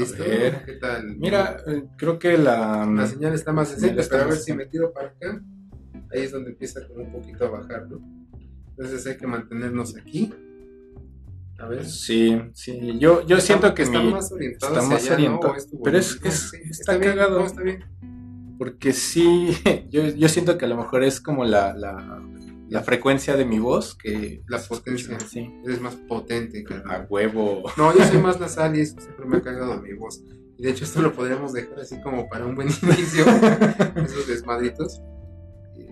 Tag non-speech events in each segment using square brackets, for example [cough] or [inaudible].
¿Listo? ¿Qué tal? Mira, eh, creo que la... La señal está más está pero a ver si me tiro para acá. Ahí es donde empieza como un poquito a bajar, ¿no? Entonces hay que mantenernos aquí. A ver. Sí, sí, yo, yo siento que está mi... más orientado está más allá, ¿no? orientado. ¿O es tu Pero es- es- Sí, está bien, cagado. no, está bien. Porque sí, [laughs] yo, yo siento que a lo mejor es como la, la, la frecuencia de mi voz que... La potencia. Sí, Eres más potente, a carnal. huevo. No, yo soy más [laughs] nasal y eso siempre me ha cagado mi voz. Y de hecho esto lo podríamos dejar así como para un buen [laughs] inicio, esos desmadritos. Y,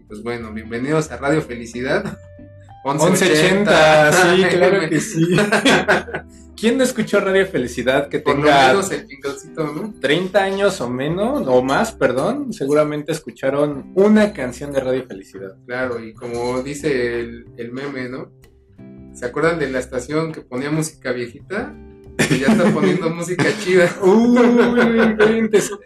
y pues bueno, bienvenidos a Radio Felicidad. 1180, sí, [laughs] claro que sí. [laughs] ¿Quién no escuchó Radio Felicidad que Por lo tenga menos el pingoncito, ¿no? 30 años o menos, o más, perdón? Seguramente escucharon una canción de Radio Felicidad. Claro, y como dice el, el meme, ¿no? ¿Se acuerdan de la estación que ponía música viejita? Que ya está poniendo [laughs] música chida. Uy.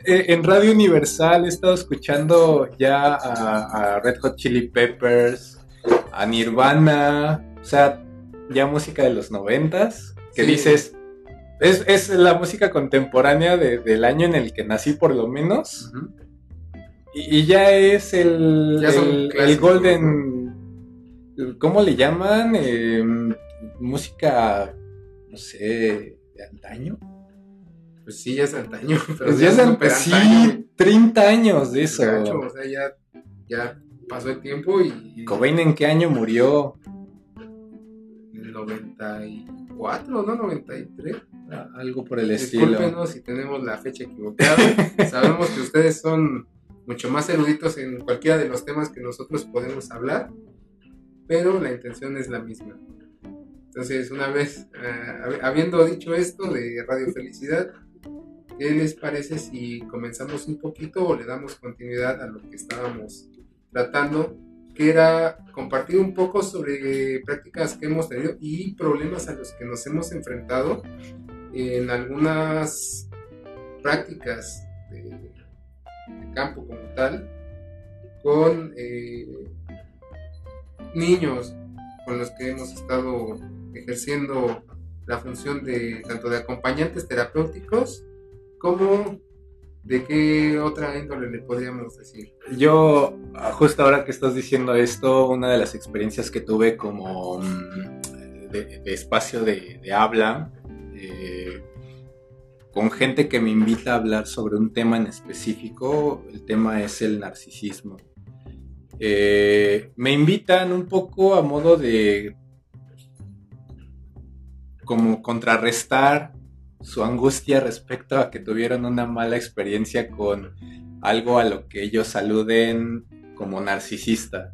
Eh, en Radio Universal he estado escuchando ya a, a Red Hot Chili Peppers, a Nirvana, o sea, ya música de los noventas, que Sí. dices, es, es la música contemporánea de- del año en el que nací por lo menos, y, y ya es el, Ya el, Golden, ¿cómo le llaman? Eh, música, no sé, de antaño. Pues sí, ya es antaño. [laughs] Pero Pues ya es antaño, sí, 30 años de eso. Gacho, o sea, ya, ya pasó el tiempo y. Cobain en qué año murió? En el 94, ¿no? 93. Ah, Algo por el estilo. Discúlpenos si tenemos la fecha equivocada. [laughs] Sabemos que ustedes son mucho más eruditos en cualquiera de los temas que nosotros podemos hablar, pero la intención es la misma. Entonces, una vez, eh, hab- habiendo dicho esto de Radio Felicidad, ¿qué les parece si comenzamos un poquito o le damos continuidad a lo que estábamos tratando? Que era compartir un poco sobre prácticas que hemos tenido y problemas a los que nos hemos enfrentado en algunas prácticas de, campo como tal con eh, niños con los que hemos estado ejerciendo la función de tanto de acompañantes terapéuticos como de qué otra índole le podríamos decir. Yo, justo ahora que estás diciendo esto, una de las experiencias que tuve como mm, espacio de, de habla, eh, con gente que me invita a hablar sobre un tema en específico, el tema es el narcisismo. Eh, me invitan un poco a modo de como contrarrestar su angustia respecto a que tuvieron una mala experiencia con algo a lo que ellos aluden como narcisista.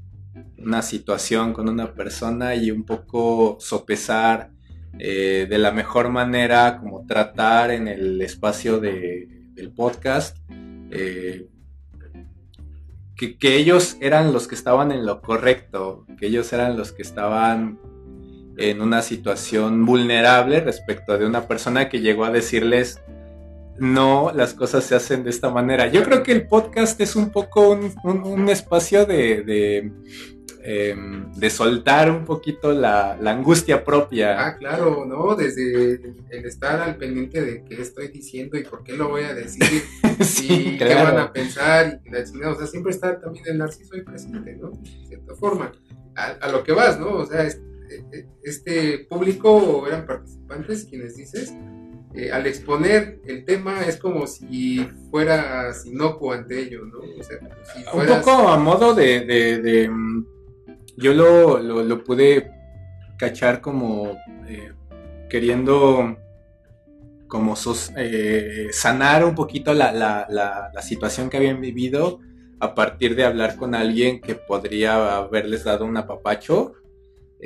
Una situación con una persona y un poco sopesar eh, de la mejor manera como tratar en el espacio de, del podcast eh, que, que ellos eran los que estaban en lo correcto, que ellos eran los que estaban en una situación vulnerable respecto de una persona que llegó a decirles no, las cosas se hacen de esta manera. Yo creo que el podcast es un poco un, un- un espacio de, de, em, de soltar un poquito la, la angustia propia. Ah, claro, ¿no? Desde el estar al pendiente de qué estoy diciendo y por qué lo voy a decir y [laughs] qué van a pensar y la chingada. O sea, siempre está también el narciso ahí presente, ¿no? De cierta forma. A, a lo que vas, ¿no? O sea, es- este público eran participantes quienes dices, eh, al exponer el tema es como si fueras inocuo ante ello, ¿no? O sea, si Un fueras... poco a modo de... de- de, mm, yo lo, lo- lo pude cachar como eh, queriendo como sos- eh, sanar un poquito la, la- la- la situación que habían vivido a partir de hablar con alguien que podría haberles dado un apapacho.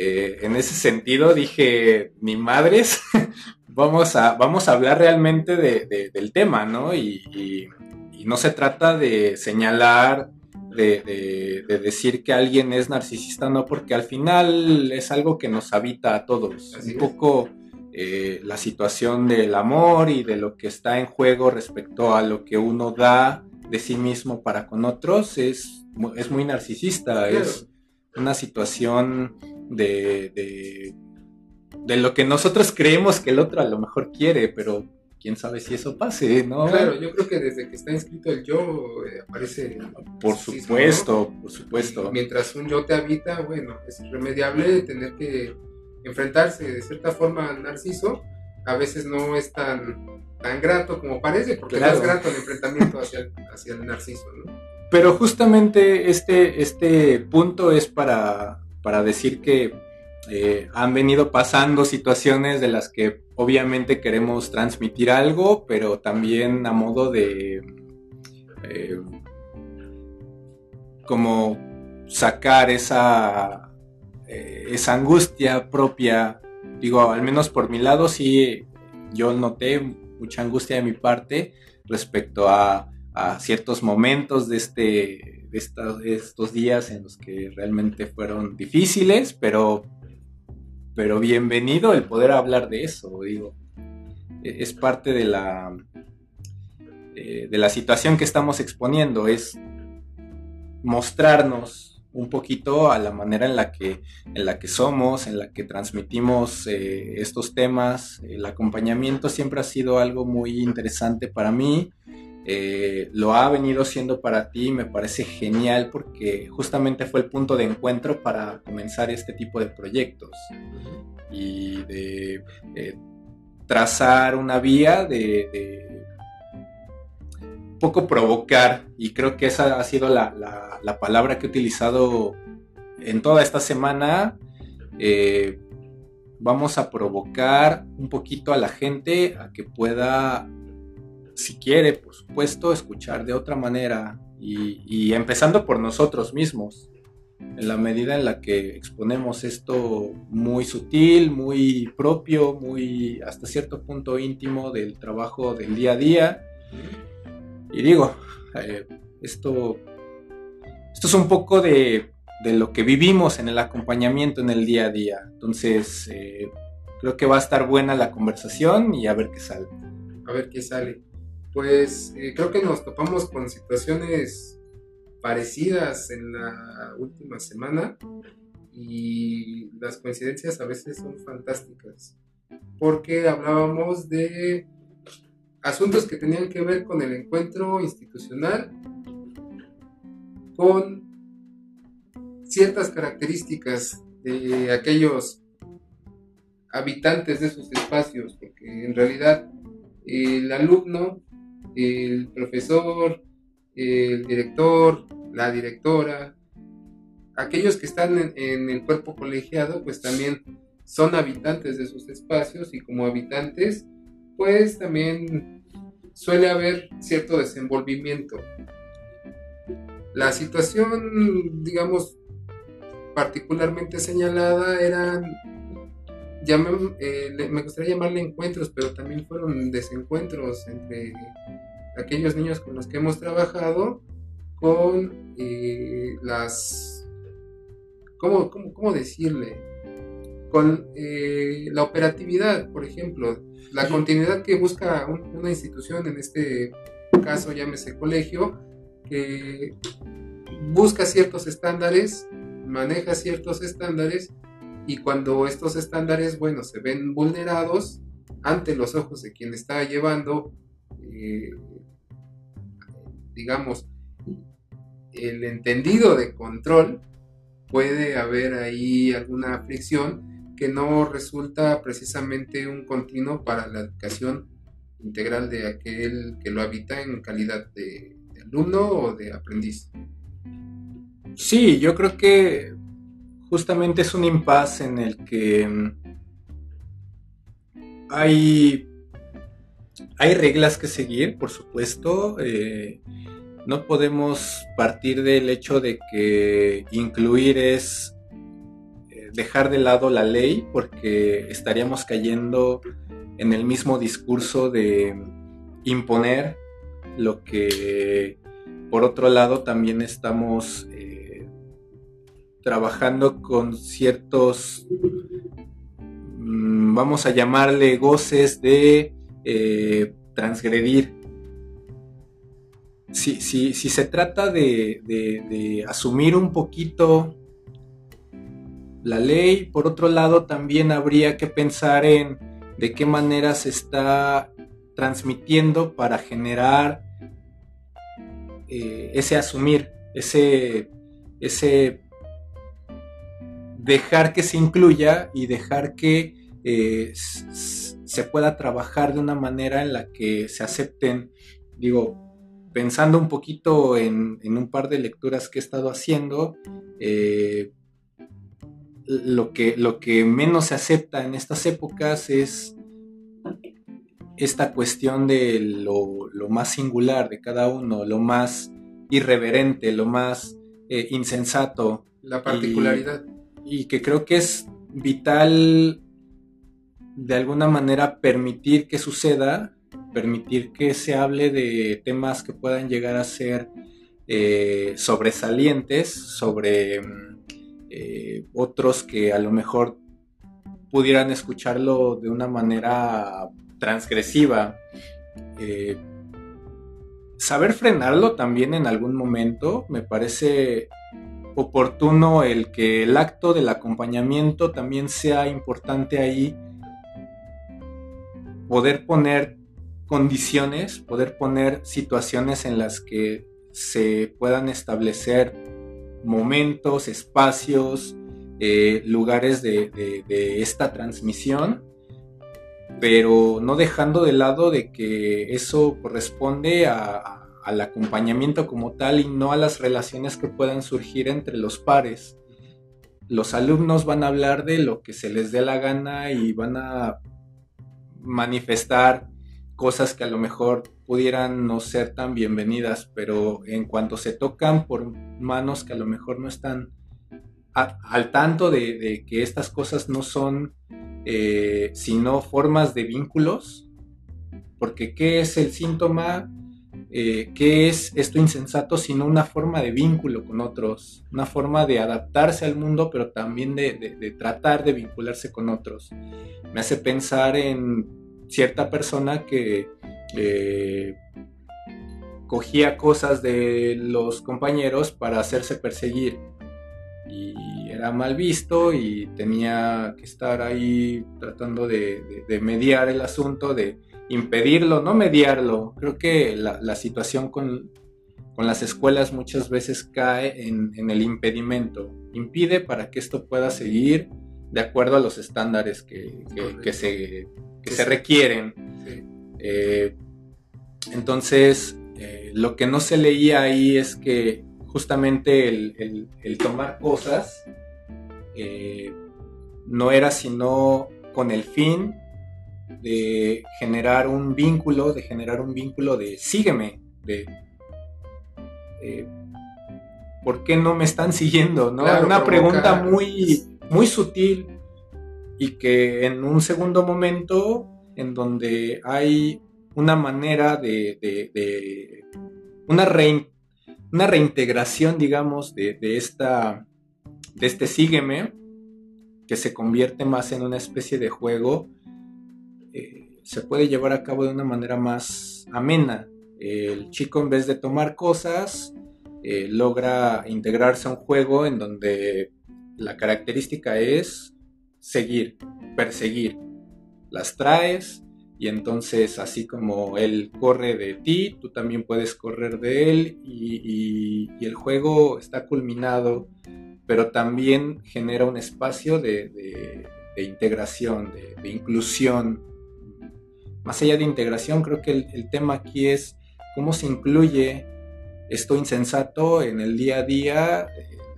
Eh, en ese sentido dije, ni madres, [laughs] vamos a, vamos a hablar realmente de- de- del tema, ¿no? Y, y- y no se trata de señalar, de, de- de decir que alguien es narcisista, no, porque al final es algo que nos habita a todos. Así Un poco eh, la situación del amor y de lo que está en juego respecto a lo que uno da de sí mismo para con otros es, es muy narcisista, Claro. es una situación de, de, de lo que nosotros creemos que el otro a lo mejor quiere, pero quién sabe si eso pase, ¿no? Claro, yo creo que desde que está inscrito el yo eh, aparece. Por supuesto, por supuesto. mientras un yo te habita, bueno, es irremediable tener que enfrentarse de cierta forma al narciso. A veces no es tan, tan grato como parece, porque no es grato el enfrentamiento hacia, hacia el narciso, ¿no? Pero justamente este, este punto es para, para decir que eh, han venido pasando situaciones de las que obviamente queremos transmitir algo, pero también a modo de eh, como sacar esa, eh, esa angustia propia. Digo, al menos por mi lado sí, yo noté mucha angustia de mi parte respecto a, a ciertos momentos de este estos días en los que realmente fueron difíciles, pero pero bienvenido el poder hablar de eso, digo. E, es parte de la, eh, de la situación que estamos exponiendo, es mostrarnos un poquito a la manera en la que, en la que somos, en la que transmitimos eh, estos temas. El acompañamiento siempre ha sido algo muy interesante para mí. Eh, lo ha venido siendo para ti, me parece genial porque justamente fue el punto de encuentro para comenzar este tipo de proyectos y de trazar una vía de, poco provocar y creo que esa ha sido la, palabra que he utilizado en toda esta semana. Eh, vamos a provocar un poquito a la gente a que pueda si quiere, por supuesto, escuchar de otra manera y, empezando por nosotros mismos, en la medida en la que exponemos esto muy sutil, muy propio, muy hasta cierto punto íntimo del trabajo del día a día. Y digo, eh, esto, esto es un poco de, lo que vivimos en el acompañamiento en el día a día. Entonces, eh, creo que va a estar buena la conversación y a ver qué sale. A ver qué sale pues eh, creo que nos topamos con situaciones parecidas en la última semana y las coincidencias a veces son fantásticas porque hablábamos de asuntos que tenían que ver con el encuentro institucional con ciertas características de aquellos habitantes de esos espacios, porque en realidad el alumno el profesor, el director, la directora, aquellos que están en, el cuerpo colegiado, pues también son habitantes de sus espacios y como habitantes, pues también suele haber cierto desenvolvimiento. La situación, digamos, particularmente señalada era, eh, me gustaría llamarle encuentros, pero también fueron desencuentros entre aquellos niños con los que hemos trabajado con eh, las, ¿cómo, cómo, decirle? Con eh, la operatividad, por ejemplo, la continuidad que busca una institución, en este caso llámese colegio, que busca ciertos estándares, maneja ciertos estándares y cuando estos estándares, bueno, se ven vulnerados ante los ojos de quien está llevando eh, digamos, el entendido de control, puede haber ahí alguna fricción que no resulta precisamente un continuo para la educación integral de aquel que lo habita en calidad de, alumno o de aprendiz. Sí, yo creo que justamente es un impasse en el que mm, hay, hay reglas que seguir, por supuesto. Eh, no podemos partir del hecho de que incluir es eh, dejar de lado la ley porque estaríamos cayendo en el mismo discurso de imponer lo que por otro lado también estamos eh, trabajando con ciertos mm, vamos a llamarle goces de eh, transgredir. Si, si, si se trata de, asumir un poquito la ley, por otro lado también habría que pensar en de qué manera se está transmitiendo para generar eh, ese asumir, ese, ese dejar que se incluya y dejar que eh, se pueda trabajar de una manera en la que se acepten, digo, pensando un poquito en, un par de lecturas que he estado haciendo, eh, lo, que, lo que menos se acepta en estas épocas es esta cuestión de lo, más singular de cada uno, lo más irreverente, lo más eh, insensato. La particularidad. Y, que creo que es vital de alguna manera permitir que suceda, permitir que se hable de temas que puedan llegar a ser eh, sobresalientes sobre eh, otros que a lo mejor pudieran escucharlo de una manera transgresiva. Eh, saber frenarlo también en algún momento me parece oportuno el que el acto del acompañamiento también sea importante ahí poder poner condiciones, poder poner situaciones en las que se puedan establecer momentos, espacios, eh, lugares de, esta transmisión, pero no dejando de lado de que eso corresponde al acompañamiento como tal y no a las relaciones que puedan surgir entre los pares. Los alumnos van a hablar de lo que se les dé la gana y van a manifestar cosas que a lo mejor pudieran no ser tan bienvenidas, pero en cuanto se tocan por manos que a lo mejor no están al tanto de, que estas cosas no son eh, sino formas de vínculos, porque ¿qué es el síntoma? Eh, ¿Qué es esto insensato sino una forma de vínculo con otros? Una forma de adaptarse al mundo, pero también de tratar de vincularse con otros. Me hace pensar en cierta persona que eh, cogía cosas de los compañeros para hacerse perseguir y era mal visto y tenía que estar ahí tratando de, mediar el asunto, de impedirlo, no mediarlo. Creo que la, situación con, las escuelas muchas veces cae en, el impedimento, impide para que esto pueda seguir de acuerdo a los estándares que, se que se requieren. Eh, entonces, eh, lo que no se leía ahí es que justamente el, tomar cosas eh, no era sino con el fin de generar un vínculo, de generar un vínculo de sígueme, de ¿por qué no me están siguiendo? ¿no? Una pregunta muy, muy sutil, y que en un segundo momento en donde hay una manera de, una, una reintegración, digamos, de, esta, de este sígueme, que se convierte más en una especie de juego, se puede llevar a cabo de una manera más amena. El chico en vez de tomar cosas, eh, logra integrarse a un juego en donde la característica es seguir, perseguir. Las traes y entonces así como él corre de ti, tú también puedes correr de él y, el juego está culminado, pero también genera un espacio de, integración, de, inclusión. Más allá de integración, creo que el tema aquí es cómo se incluye esto insensato en el día a día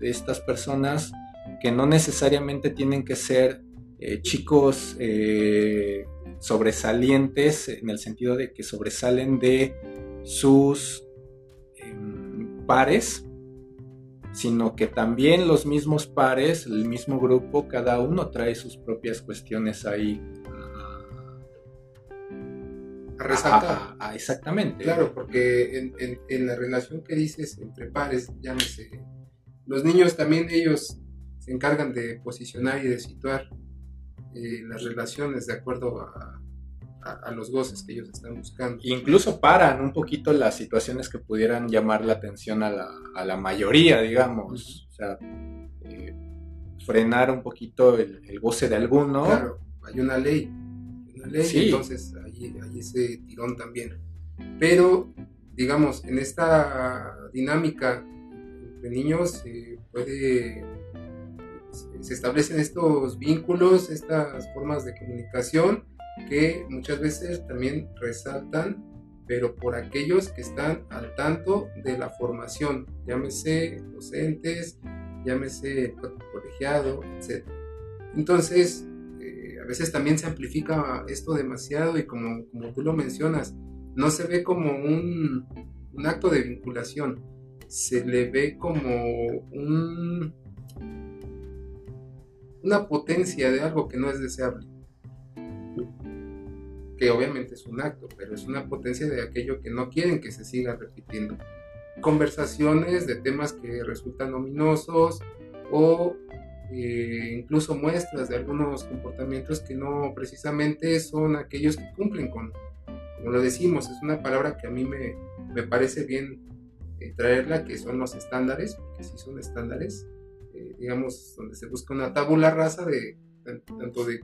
de estas personas que no necesariamente tienen que ser eh, chicos eh, sobresalientes en el sentido de que sobresalen de sus em, pares, sino que también los mismos pares, el mismo grupo, cada uno trae sus propias cuestiones ahí a resaltar. exactamente. Claro, porque en, la relación que dices entre pares, llámese, los niños también ellos se encargan de posicionar y de situar eh, las relaciones de acuerdo a, los goces que ellos están buscando. Incluso paran un poquito las situaciones que pudieran llamar la atención a la, mayoría, digamos. O sea, eh, frenar un poquito el, goce de alguno. Claro, hay una ley, una ley, entonces hay, hay ese tirón también. Pero, digamos, en esta dinámica entre niños se puede se establecen estos vínculos, estas formas de comunicación que muchas veces también resaltan, pero por aquellos que están al tanto de la formación, llámese docentes, llámese colegiado, etc. Entonces, eh, veces también se amplifica esto demasiado y como, tú lo mencionas, no se ve como un, acto de vinculación, se le ve como un, una potencia de algo que no es deseable. Que obviamente es un acto, pero es una potencia de aquello que no quieren que se siga repitiendo. Conversaciones de temas que resultan ominosos o eh, incluso muestras de algunos comportamientos que no precisamente son aquellos que cumplen con, como lo decimos, es una palabra que a mí me, me parece bien eh, traerla, que son los estándares, porque sí son estándares, digamos, donde se busca una tabula rasa de tanto de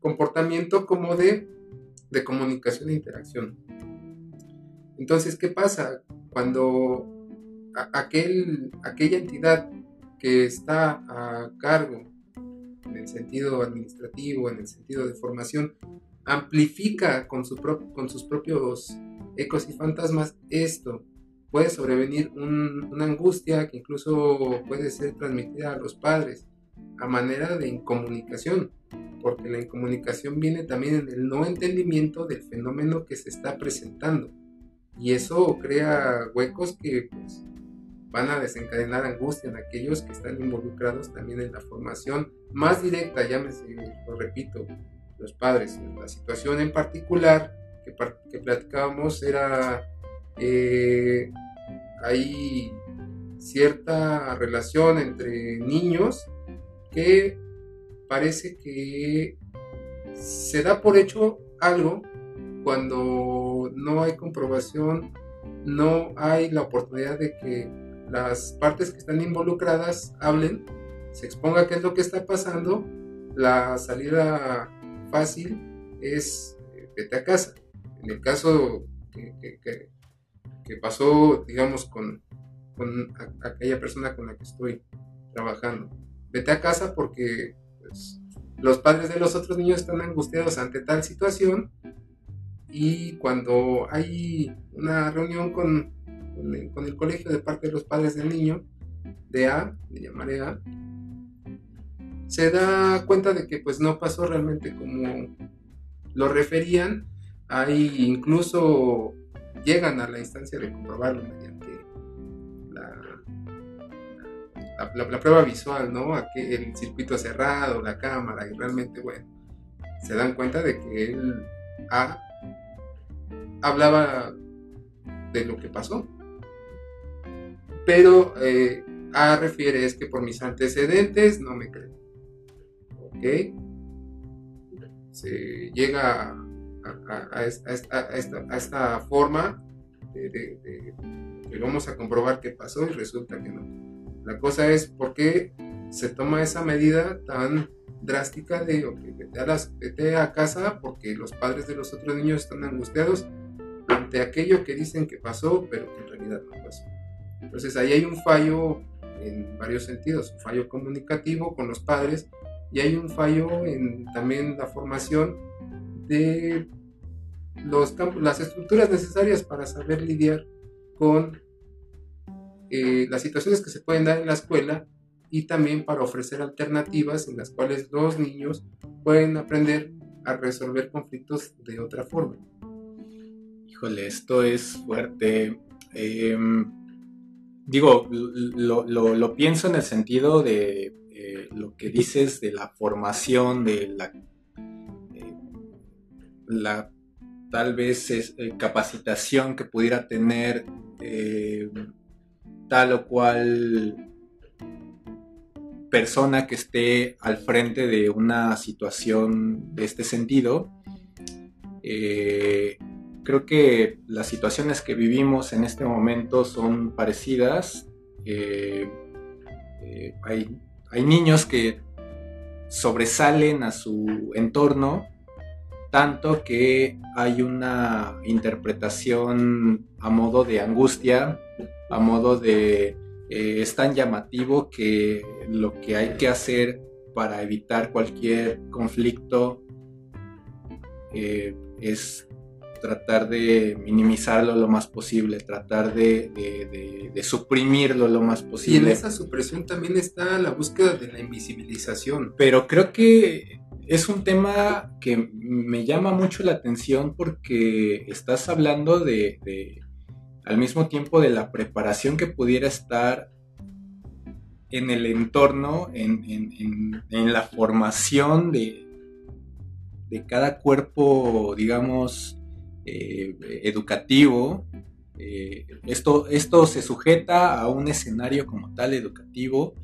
comportamiento como de, de comunicación e interacción. Entonces, ¿qué pasa? Cuando aquel, aquella entidad que está a cargo en el sentido administrativo, en el sentido de formación, amplifica con, su con sus propios ecos y fantasmas esto puede sobrevenir una angustia que incluso puede ser transmitida a los padres a manera de incomunicación, porque la incomunicación viene también en el no entendimiento del fenómeno que se está presentando. Y eso crea huecos que pues, van a desencadenar angustia en aquellos que están involucrados también en la formación más directa, llámese, lo repito, los padres. La situación en particular que, platicábamos era eh, hay cierta relación entre niños que parece que se da por hecho algo cuando no hay comprobación, no hay la oportunidad de que las partes que están involucradas hablen, se exponga qué es lo que está pasando, la salida fácil es eh, vete a casa. En el caso que, pasó, digamos, con, con aquella persona con la que estoy trabajando. Vete a casa porque pues, los padres de los otros niños están angustiados ante tal situación y cuando hay una reunión con, con, el, colegio de parte de los padres del niño, de A, le llamaré A, se da cuenta de que pues no pasó realmente como lo referían. Hay incluso llegan a la instancia de comprobarlo mediante la, la, prueba visual, ¿no? Aquí el circuito cerrado, la cámara, y realmente, bueno, se dan cuenta de que él hablaba de lo que pasó. Pero eh, A refiere es que por mis antecedentes no me creen. ¿Ok? Se llega a, esta, forma de, que vamos a comprobar qué pasó y resulta que no. La cosa es por qué se toma esa medida tan drástica de, ok, vete a, vete a casa porque los padres de los otros niños están angustiados ante aquello que dicen que pasó, pero que en realidad no pasó. Entonces ahí hay un fallo en varios sentidos, un fallo comunicativo con los padres y hay un fallo en también la formación de los campos, las estructuras necesarias para saber lidiar con eh, las situaciones que se pueden dar en la escuela y también para ofrecer alternativas en las cuales los niños pueden aprender a resolver conflictos de otra forma. Híjole, esto es fuerte. Em, digo, lo, pienso en el sentido de eh, lo que dices de la formación, de la la tal vez es, eh, capacitación que pudiera tener eh, tal o cual persona que esté al frente de una situación de este sentido. Eh, creo que las situaciones que vivimos en este momento son parecidas. hay, hay niños que sobresalen a su entorno tanto que hay una interpretación a modo de angustia, a modo de eh, es tan llamativo que lo que hay que hacer para evitar cualquier conflicto eh, es tratar de minimizarlo lo más posible, tratar de, suprimirlo lo más posible. Y en esa supresión también está la búsqueda de la invisibilización. Pero creo que es un tema que me llama mucho la atención porque estás hablando de, al mismo tiempo de la preparación que pudiera estar en el entorno, en, la formación de, de, cada cuerpo, digamos, eh, educativo. Eh, esto, esto se sujeta a un escenario como tal educativo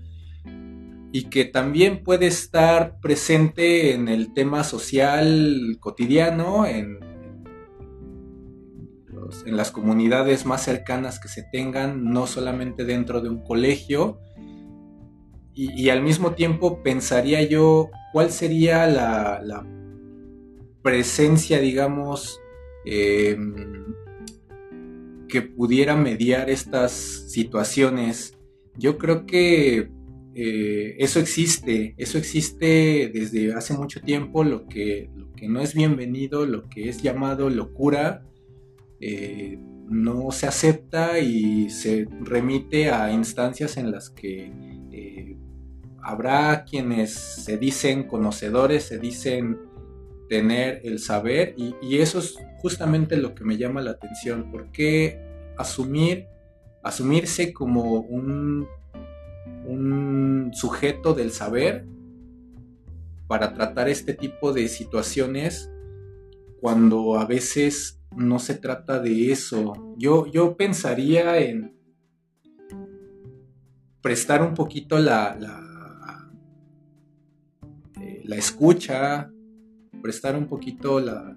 y que también puede estar presente en el tema social cotidiano, en, en, las comunidades más cercanas que se tengan, no solamente dentro de un colegio. Y, al mismo tiempo pensaría yo cuál sería la, presencia, digamos, em, que pudiera mediar estas situaciones. Yo creo que eh, eso existe, eso existe desde hace mucho tiempo, lo que, no es bienvenido, lo que es llamado locura, eh, no se acepta y se remite a instancias en las que eh, habrá quienes se dicen conocedores, se dicen tener el saber y, eso es justamente lo que me llama la atención, porque asumir, asumirse como un un sujeto del saber para tratar este tipo de situaciones cuando a veces no se trata de eso. Yo, yo pensaría en prestar un poquito la, la, eh, escucha, prestar un poquito la,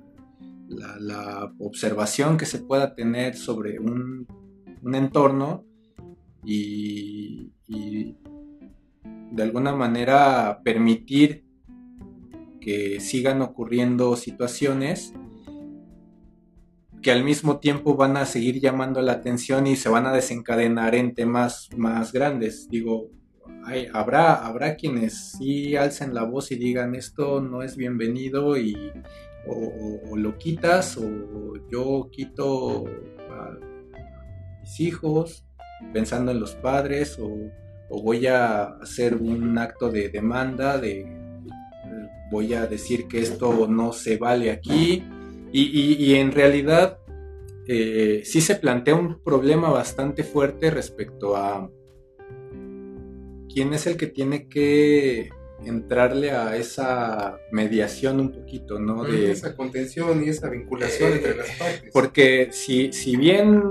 la, observación que se pueda tener sobre un, un entorno y, de alguna manera permitir que sigan ocurriendo situaciones que al mismo tiempo van a seguir llamando la atención y se van a desencadenar en temas más grandes. Digo, habrá, habrá quienes sí alcen la voz y digan esto no es bienvenido y o, lo quitas o yo quito a mis hijos pensando en los padres o, voy a hacer un acto de demanda de voy a decir que esto no se vale aquí y, en realidad eh, sí se plantea un problema bastante fuerte respecto a quién es el que tiene que entrarle a esa mediación un poquito, ¿no? De esa contención y esa vinculación entre las partes. Porque si, si bien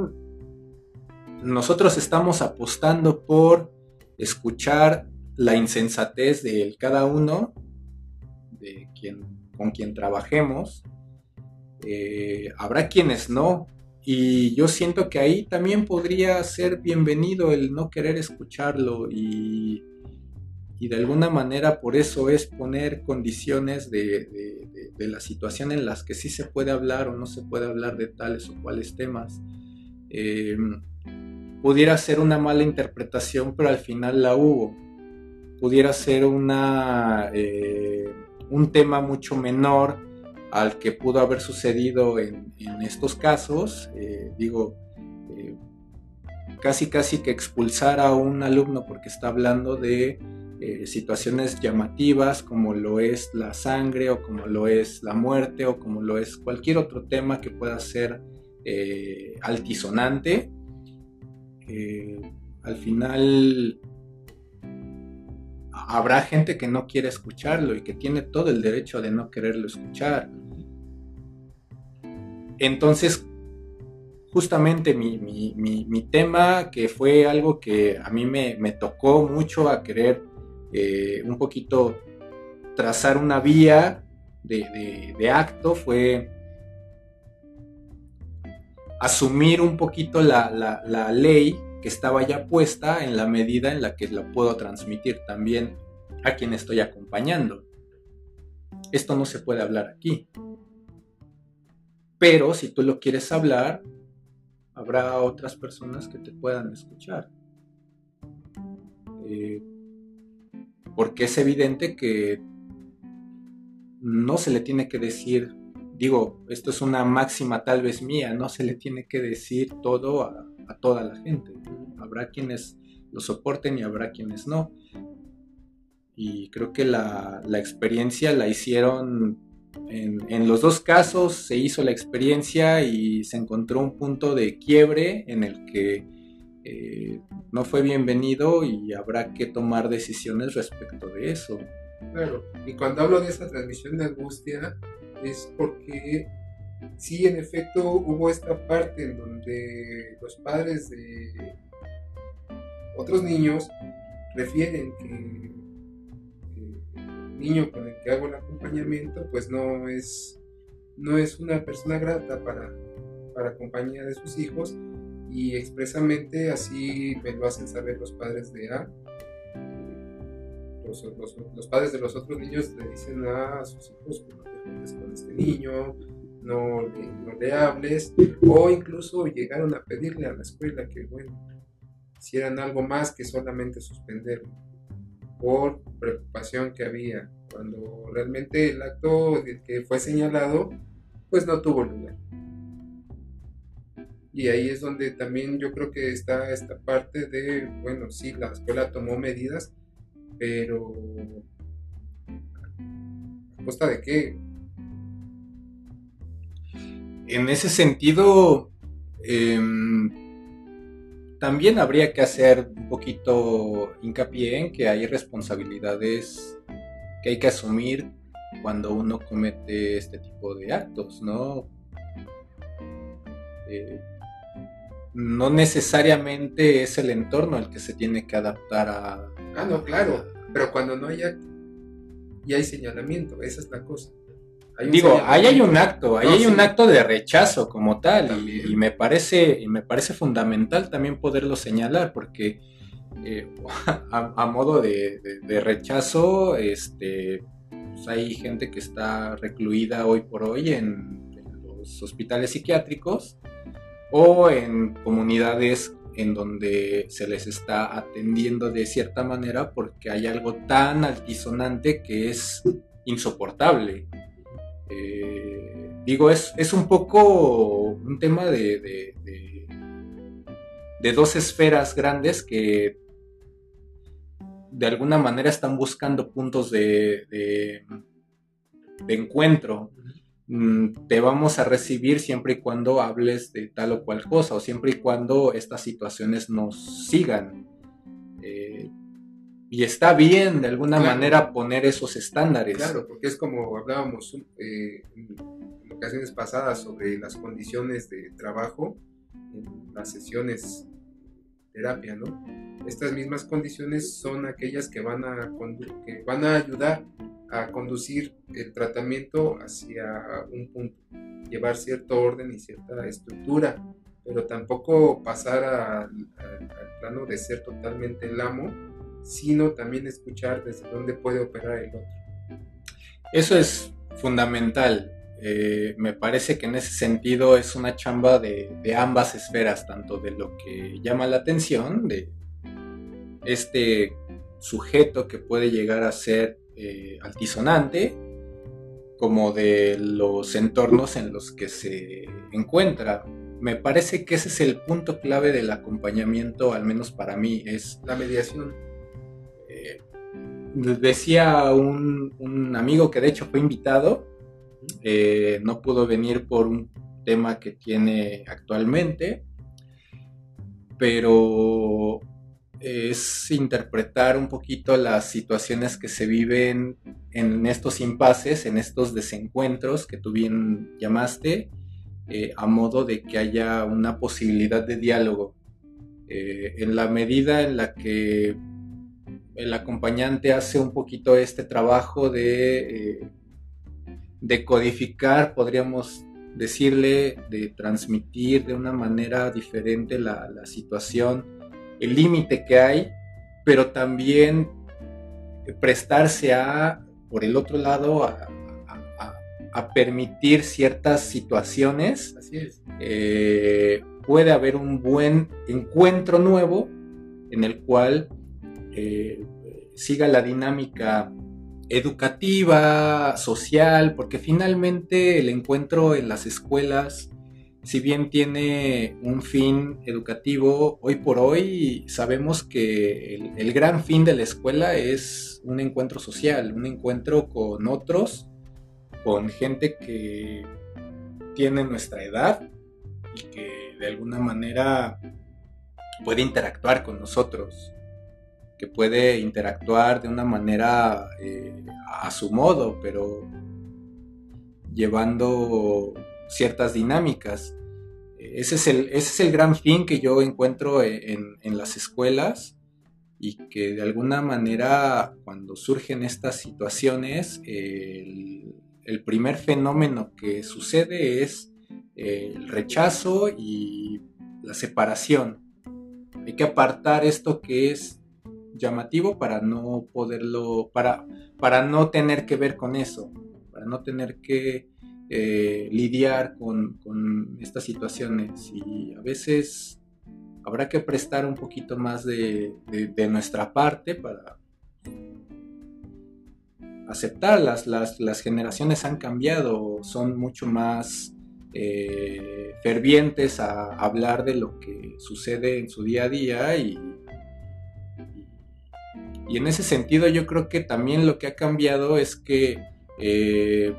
nosotros estamos apostando por escuchar la insensatez de cada uno, de quien, con quien trabajemos. Eh, habrá quienes no. Y yo siento que ahí también podría ser bienvenido el no querer escucharlo y, de alguna manera por eso es poner condiciones de, la situación en las que sí se puede hablar o no se puede hablar de tales o cuales temas. Eh, pudiera ser una mala interpretación, pero al final la hubo. Pudiera ser una, eh, un tema mucho menor al que pudo haber sucedido en, estos casos. Eh, digo, eh, casi casi que expulsar a un alumno porque está hablando de situaciones llamativas como lo es la sangre o como lo es la muerte o como lo es cualquier otro tema que pueda ser altisonante al final habrá gente que no quiere escucharlo y que tiene todo el derecho de no quererlo escuchar. Entonces, justamente mi, tema, que fue algo que a mí me, tocó mucho a querer eh, un poquito trazar una vía de acto, fue asumir un poquito la, ley que estaba ya puesta en la medida en la que la puedo transmitir también a quien estoy acompañando. Esto no se puede hablar aquí. Pero si tú lo quieres hablar, habrá otras personas que te puedan escuchar. Eh, porque es evidente que no se le tiene que decir, digo, esto es una máxima tal vez mía, no se le tiene que decir todo a, toda la gente. Habrá quienes lo soporten y habrá quienes no. Y creo que la, la experiencia la hicieron en, los dos casos se hizo la experiencia y se encontró un punto de quiebre en el que eh, no fue bienvenido y habrá que tomar decisiones respecto de eso. Claro, y cuando hablo de esa transmisión de angustia es porque sí, en efecto, hubo esta parte en donde los padres de otros niños refieren que niño con el que hago el acompañamiento, pues no es, no es una persona grata para, para compañía de sus hijos y expresamente así me lo hacen saber los padres de A. Los, los, padres de los otros niños le dicen a sus hijos no te juntes con este niño, no le, no le hables, o incluso llegaron a pedirle a la escuela que, bueno, hicieran algo más que solamente suspenderlo por preocupación que había, cuando realmente el acto que fue señalado, pues no tuvo lugar. Y ahí es donde también yo creo que está esta parte de, bueno, sí, la escuela tomó medidas, pero ¿a costa de qué? En ese sentido, em, también habría que hacer un poquito hincapié en que hay responsabilidades que hay que asumir cuando uno comete este tipo de actos, ¿no? Eh, no necesariamente es el entorno el que se tiene que adaptar a... Ah, no, claro, pero cuando no hay acto y hay señalamiento, esa es la cosa. Digo, ahí hay un acto, ahí hay un acto de rechazo como tal y, me parece y me parece fundamental también poderlo señalar porque eh, [laughs] a, modo de, rechazo, este, pues hay gente que está recluida hoy por hoy en, los hospitales psiquiátricos o en comunidades en donde se les está atendiendo de cierta manera porque hay algo tan altisonante que es insoportable. Eh, digo, es, es, un poco un tema de, de, dos esferas grandes que de alguna manera están buscando puntos de, de, encuentro. Mm, te vamos a recibir siempre y cuando hables de tal o cual cosa o siempre y cuando estas situaciones nos sigan. Eh, y está bien de alguna manera poner esos estándares. Claro, porque es como hablábamos eh, en ocasiones pasadas sobre las condiciones de trabajo en las sesiones terapia, ¿no? Estas mismas condiciones son aquellas que van a, que van a ayudar a conducir el tratamiento hacia un punto, llevar cierto orden y cierta estructura, pero tampoco pasar al plano de ser totalmente el amo sino también escuchar desde dónde puede operar el otro. Eso es fundamental. Eh, me parece que en ese sentido es una chamba de, ambas esferas, tanto de lo que llama la atención, de este sujeto que puede llegar a ser eh, altisonante, como de los entornos en los que se encuentra. Me parece que ese es el punto clave del acompañamiento, al menos para mí, es la mediación decía un, amigo que de hecho fue invitado, eh, no pudo venir por un tema que tiene actualmente, pero es interpretar un poquito las situaciones que se viven en estos impases, en estos desencuentros que tú bien llamaste, eh, a modo de que haya una posibilidad de diálogo. Eh, en la medida en la que el acompañante hace un poquito este trabajo de, eh, de codificar, podríamos decirle, de transmitir de una manera diferente la, situación, el límite que hay, pero también prestarse a, por el otro lado, a, a permitir ciertas situaciones, Así es. eh, puede haber un buen encuentro nuevo en el cual eh, siga la dinámica educativa, social, porque finalmente el encuentro en las escuelas, si bien tiene un fin educativo, hoy por hoy sabemos que el, el gran fin de la escuela es un encuentro social, un encuentro con otros, con gente que tiene nuestra edad y que de alguna manera puede interactuar con nosotros, puede interactuar de una manera eh, a su modo, pero llevando ciertas dinámicas. Ese es el, ese es el gran fin que yo encuentro en, en las escuelas y que de alguna manera cuando surgen estas situaciones, el, el primer fenómeno que sucede es el rechazo y la separación. Hay que apartar esto que es llamativo para no poderlo, para, para no tener que ver con eso, para no tener que eh, lidiar con, con, estas situaciones. Y a veces habrá que prestar un poquito más de, de, nuestra parte para aceptarlas. Las, las generaciones han cambiado, son mucho más eh, fervientes a hablar de lo que sucede en su día a día y, y, en ese sentido yo creo que también lo que ha cambiado es que eh,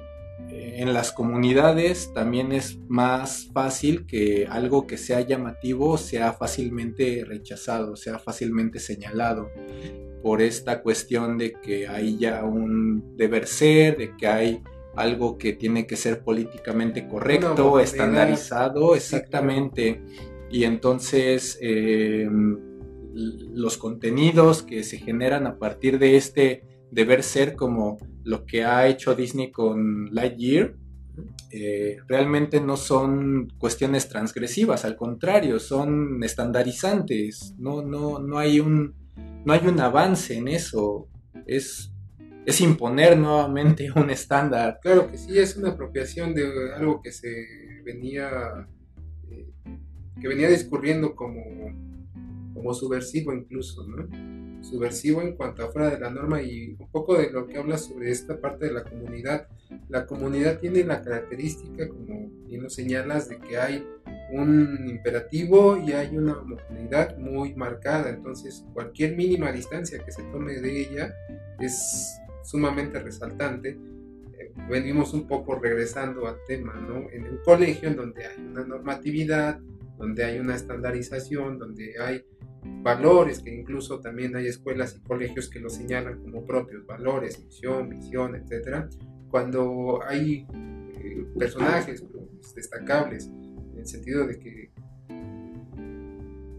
en las comunidades también es más fácil que algo que sea llamativo sea fácilmente rechazado, sea fácilmente señalado por esta cuestión de que hay ya un deber ser, de que hay algo que tiene que ser políticamente correcto, estandarizado, exactamente. Y entonces eh, los contenidos que se generan a partir de este deber ser, como lo que ha hecho Disney con Lightyear, eh, realmente no son cuestiones transgresivas, al contrario, son estandarizantes. No, no, no, hay, un, no hay un avance en eso. Es es imponer nuevamente un estándar. Claro que sí, es una apropiación de algo que se venía, eh, que venía discurriendo como, como subversivo incluso, ¿no? Subversivo en cuanto a fuera de la norma y un poco de lo que habla sobre esta parte de la comunidad. La comunidad tiene la característica, como bien lo señalas, de que hay un imperativo y hay una homogeneidad muy marcada, entonces cualquier mínima distancia que se tome de ella es sumamente resaltante. Eh, venimos un poco regresando al tema, ¿no? En un colegio en donde hay una normatividad, donde hay una estandarización, donde hay valores, que incluso también hay escuelas y colegios que lo señalan como propios valores, misión, visión, etcétera. Cuando hay eh, personajes pues, destacables, en el sentido de que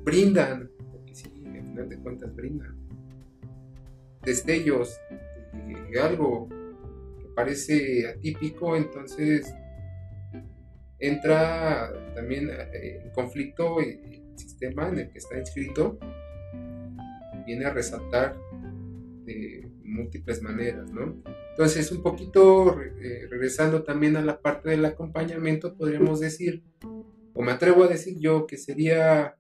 brindan, porque sí, al final de cuentas brindan, destellos de algo que parece atípico, entonces entra también en conflicto el sistema en el que está inscrito, viene a resaltar de múltiples maneras, ¿no? Entonces, un poquito eh, regresando también a la parte del acompañamiento, podríamos decir, o me atrevo a decir yo, que sería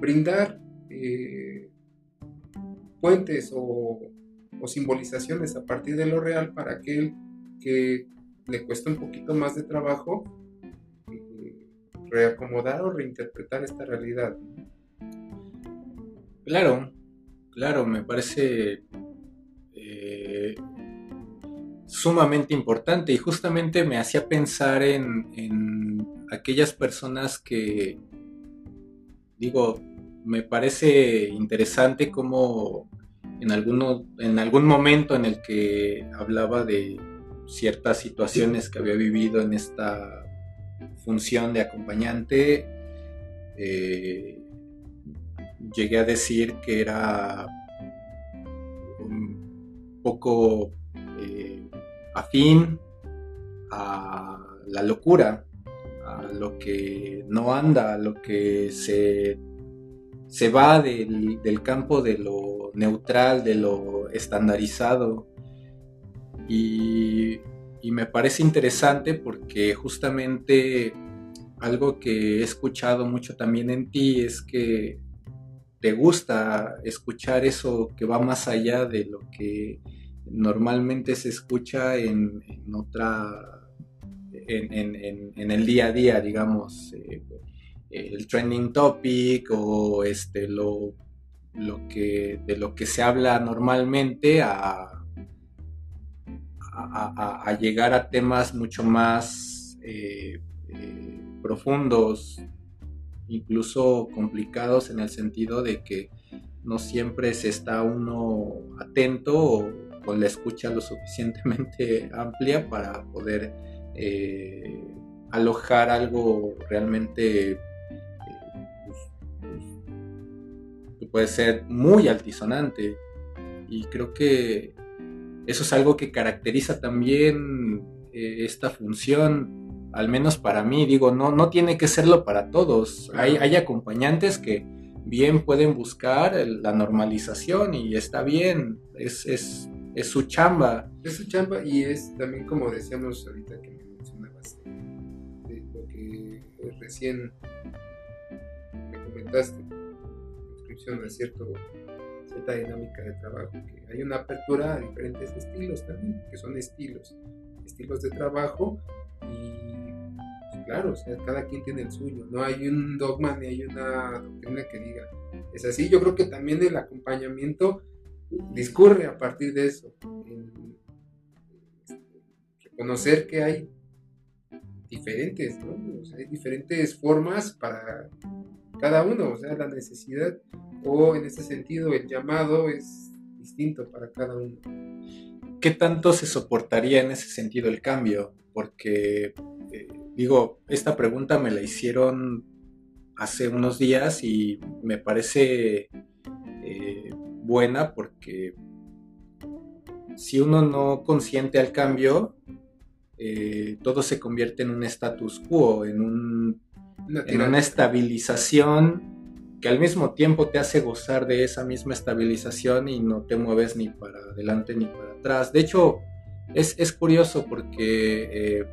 brindar eh, puentes o, o, simbolizaciones a partir de lo real para aquel que le cuesta un poquito más de trabajo reacomodar o reinterpretar esta realidad. Claro, claro, me parece eh, sumamente importante y justamente me hacía pensar en, en aquellas personas que, digo, me parece interesante cómo en, alguno, en algún momento en el que hablaba de ciertas situaciones que había vivido en esta función de acompañante, eh, llegué a decir que era un poco eh, afín a la locura, a lo que no anda, a lo que se se va del, del, campo de lo neutral, de lo estandarizado. Y, y me parece interesante porque justamente algo que he escuchado mucho también en ti es que te gusta escuchar eso que va más allá de lo que normalmente se escucha en, otra, en, el día a día, digamos, eh, el trending topic o este, lo, lo que, de lo que se habla normalmente a, a, llegar a temas mucho más eh, eh, profundos, incluso complicados en el sentido de que no siempre se está uno atento o con la escucha lo suficientemente [laughs] amplia para poder eh, alojar algo realmente pues, que puede ser muy altisonante. Y creo que eso es algo que caracteriza también eh, esta función al menos para mí, digo, no, no tiene que serlo para todos. Hay, hay acompañantes que bien pueden buscar la normalización y está bien, es, es, es, su chamba. Es su chamba y es también como decíamos ahorita que me mencionabas, de lo que recién me comentaste, descripción de cierto, cierta dinámica de trabajo, que hay una apertura a diferentes estilos también, que son estilos, estilos de trabajo y pues, claro, o sea, cada quien tiene el suyo, no hay un dogma ni hay una doctrina que diga, es así, yo creo que también el acompañamiento discurre a partir de eso, este, reconocer que hay diferentes, ¿no? O sea, hay diferentes formas para cada uno, o sea, la necesidad o en ese sentido el llamado es distinto para cada uno. ¿Qué tanto se soportaría en ese sentido el cambio? porque, eh, digo, esta pregunta me la hicieron hace unos días y me parece eh, buena porque si uno no consiente al cambio, eh, todo se convierte en un status quo, en, un, en una estabilización que al mismo tiempo te hace gozar de esa misma estabilización y no te mueves ni para adelante ni para atrás. De hecho, es, curioso porque eh,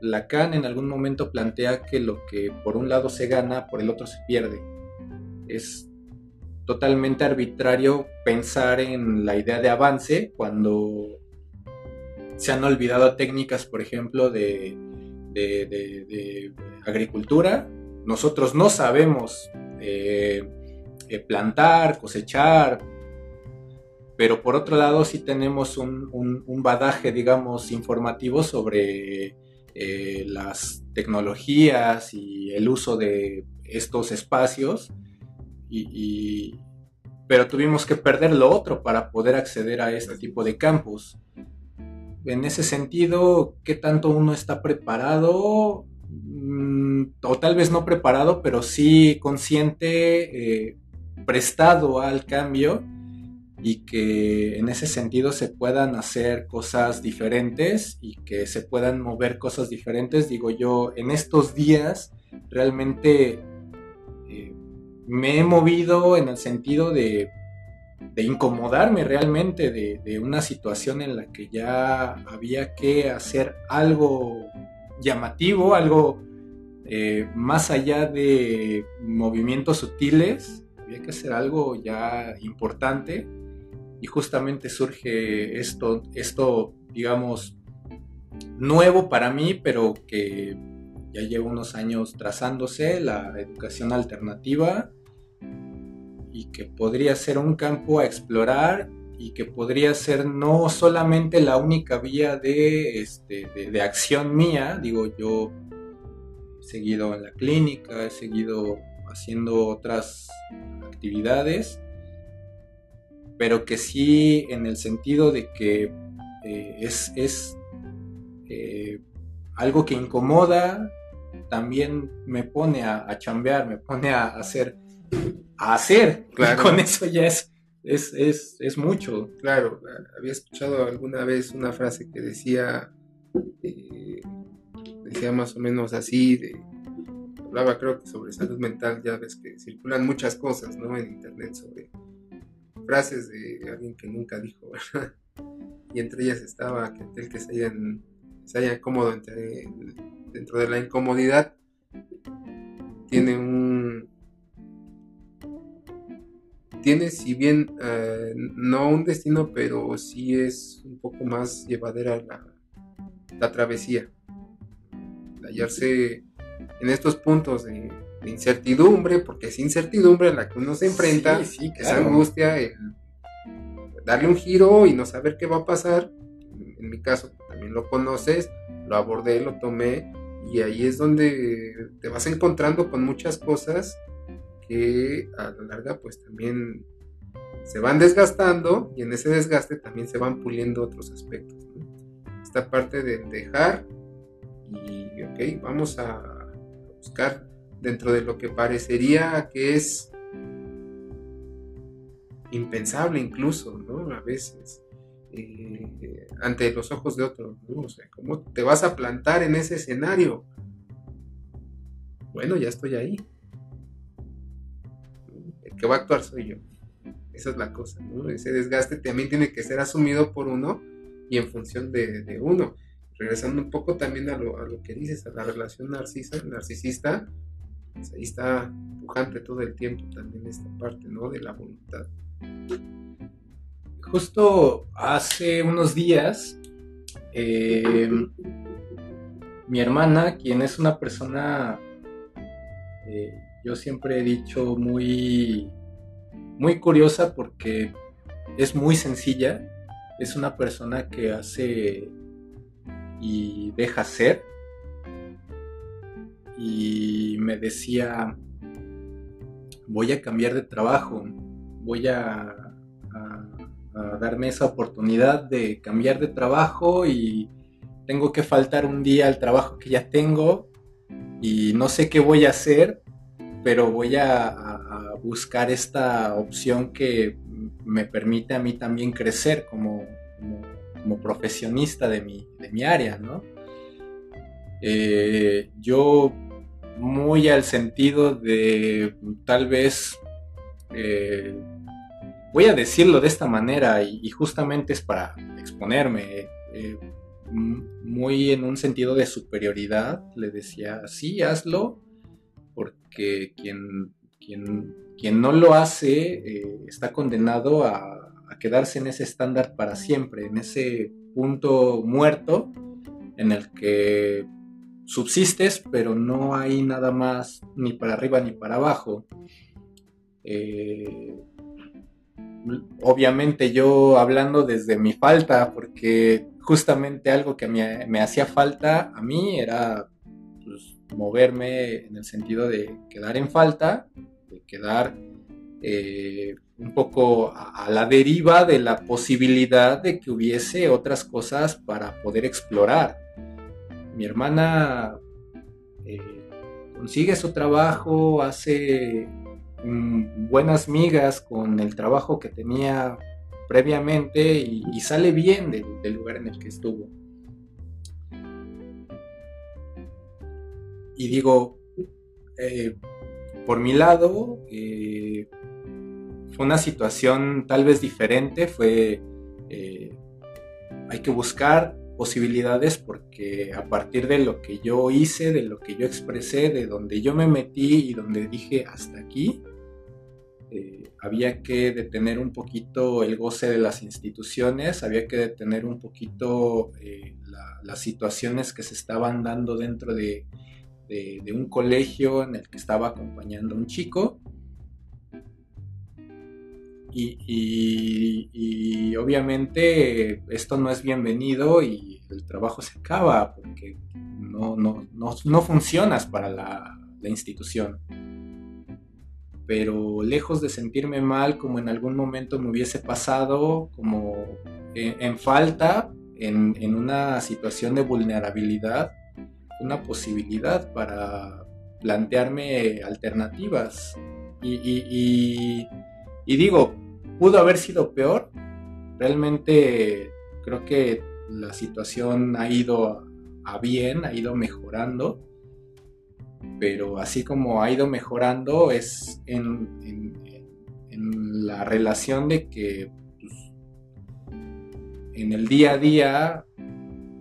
Lacan en algún momento plantea que lo que por un lado se gana, por el otro se pierde. Es totalmente arbitrario pensar en la idea de avance cuando se han olvidado técnicas, por ejemplo, de, agricultura. Nosotros no sabemos eh, eh, plantar, cosechar, pero por otro lado sí tenemos un, un, badaje, digamos, informativo sobre eh, las tecnologías y el uso de estos espacios, y, pero tuvimos que perder lo otro para poder acceder a este tipo de campus. En ese sentido, ¿qué tanto uno está preparado? Mm, o tal vez no preparado, pero sí consciente, eh, prestado al cambio y que en ese sentido se puedan hacer cosas diferentes y que se puedan mover cosas diferentes. Digo yo, en estos días realmente eh, me he movido en el sentido de, incomodarme realmente de, una situación en la que ya había que hacer algo llamativo, algo eh, más allá de movimientos sutiles, había que hacer algo ya importante. Y justamente surge esto, esto, digamos, nuevo para mí, pero que ya lleva unos años trazándose, la educación alternativa, y que podría ser un campo a explorar y que podría ser no solamente la única vía de, este, de acción mía, digo, yo he seguido en la clínica, he seguido haciendo otras actividades, pero que sí en el sentido de que eh, es, es eh, algo que incomoda, también me pone a, chambear, me pone a hacer, a hacer, [laughs] con eso ya es, es, es, mucho. Claro, había escuchado alguna vez una frase que decía, eh, decía más o menos así, de, hablaba creo que sobre salud mental, ya ves que circulan muchas cosas, ¿no? En internet sobre frases de alguien que nunca dijo, y entre ellas estaba aquel que se hayan, se haya cómodo dentro de la incomodidad, tiene un... Tiene, si bien eh, no un destino, pero sí es un poco más llevadera la, la travesía. hallarse en estos puntos de, incertidumbre, porque es incertidumbre a la que uno se enfrenta, sí, esa angustia, el darle un giro y no saber qué va a pasar. En mi caso, también lo conoces, lo abordé, lo tomé, y ahí es donde te vas encontrando con muchas cosas que a la larga pues también se van desgastando y en ese desgaste también se van puliendo otros aspectos. Esta parte de dejar y ok, vamos a buscar dentro de lo que parecería que es impensable incluso, ¿no? A veces, eh, ante los ojos de otros, ¿no? O sea, ¿cómo te vas a plantar en ese escenario? Bueno, ya estoy ahí. Que va a actuar soy yo. Esa es la cosa, ¿no? Ese desgaste también tiene que ser asumido por uno y en función de uno regresando un poco también a lo, que dices, a la relación narcisa, narcisista, pues ahí está pujante todo el tiempo también esta parte, ¿no? De la voluntad. Justo hace unos días, eh, mi hermana, quien es una persona, eh, yo siempre he dicho, muy, muy curiosa porque es muy sencilla, es una persona que hace y deja ser. Y me decía, voy a cambiar de trabajo, voy a, darme esa oportunidad de cambiar de trabajo y tengo que faltar un día al trabajo que ya tengo y no sé qué voy a hacer, pero voy a, buscar esta opción que me permite a mí también crecer como como profesionista de mi, de mi área, ¿no? Eh, yo muy al sentido de tal vez, eh, voy a decirlo de esta manera y, justamente es para exponerme, eh, muy en un sentido de superioridad, le decía, sí, hazlo, porque quien, quien, quien no lo hace está condenado a, quedarse en ese estándar para siempre, en ese punto muerto en el que subsistes, pero no hay nada más ni para arriba ni para abajo. Eh, obviamente yo hablando desde mi falta, porque justamente algo que me, hacía falta a mí era moverme en el sentido de quedar en falta, de quedar eh, un poco a, la deriva de la posibilidad de que hubiese otras cosas para poder explorar. Mi hermana eh, consigue su trabajo, hace mm, buenas migas con el trabajo que tenía previamente y, sale bien del, lugar en el que estuvo. Y digo, eh, por mi lado, eh, fue una situación tal vez diferente, fue, eh, hay que buscar posibilidades porque a partir de lo que yo hice, de lo que yo expresé, de donde yo me metí y donde dije hasta aquí, eh, había que detener un poquito el goce de las instituciones, había que detener un poquito las situaciones que se estaban dando dentro de, de, un colegio en el que estaba acompañando a un chico y, obviamente esto no es bienvenido y el trabajo se acaba porque no, no, funcionas para la, institución. Pero lejos de sentirme mal como en algún momento me hubiese pasado, como en, falta, en, en, una situación de vulnerabilidad, una posibilidad para plantearme alternativas. y, digo, pudo haber sido peor. Realmente creo que la situación ha ido a bien, ha ido mejorando. Pero así como ha ido mejorando es en, la relación de que pues, en el día a día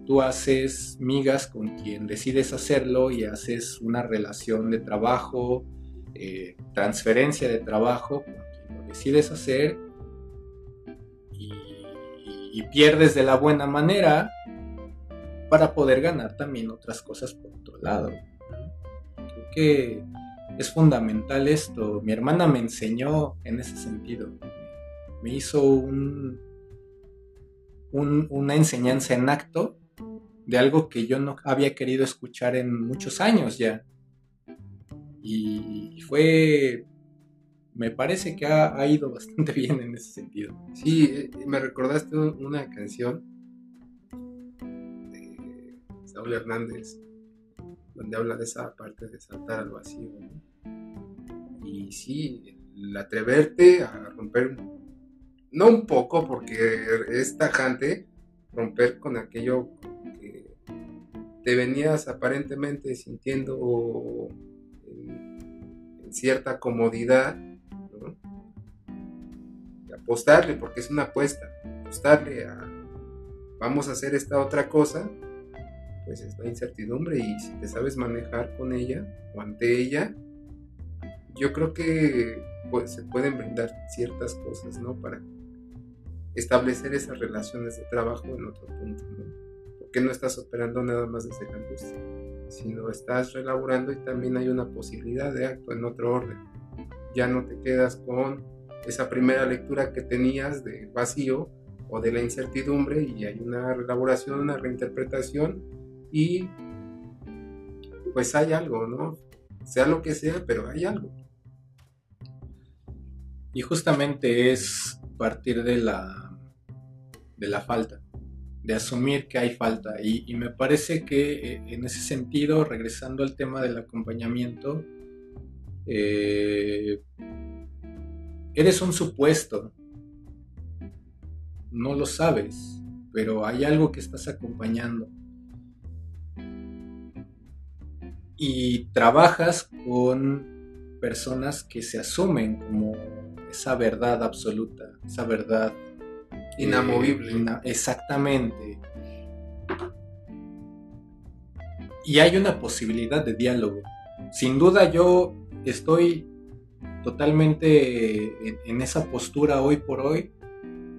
tú haces migas con quien decides hacerlo y haces una relación de trabajo, eh, transferencia de trabajo con quien lo decides hacer y, pierdes de la buena manera para poder ganar también otras cosas por otro lado. Creo que es fundamental esto. Mi hermana me enseñó en ese sentido. Me hizo un, una enseñanza en acto de algo que yo no había querido escuchar en muchos años ya. Y fue, me parece que ha, ido bastante [laughs] bien en ese sentido. Sí, eh, me recordaste una canción de Saúl Hernández, donde habla de esa parte de saltar al vacío. Y sí, el atreverte a romper, no un poco, porque es tajante, romper con aquello que te venías aparentemente sintiendo en, cierta comodidad, y apostarle, porque es una apuesta, apostarle a vamos a hacer esta otra cosa, pues es la incertidumbre y si te sabes manejar con ella o ante ella, yo creo que pues, se pueden brindar ciertas cosas, ¿no? Para establecer esas relaciones de trabajo en otro punto, ¿no? No estás operando nada más desde la industria, sino estás relaborando y también hay una posibilidad de acto en otro orden. Ya no te quedas con esa primera lectura que tenías de vacío o de la incertidumbre y hay una elaboración, una reinterpretación y pues hay algo, ¿no? Sea lo que sea, pero hay algo. Y justamente es partir de la de la falta, de asumir que hay falta. Y, me parece que eh, en ese sentido, regresando al tema del acompañamiento, eh, eres un supuesto, no lo sabes, pero hay algo que estás acompañando. Y trabajas con personas que se asumen como esa verdad absoluta, esa verdad Inamovible. exactamente. Y hay una posibilidad de diálogo. Sin duda yo estoy totalmente en, esa postura hoy por hoy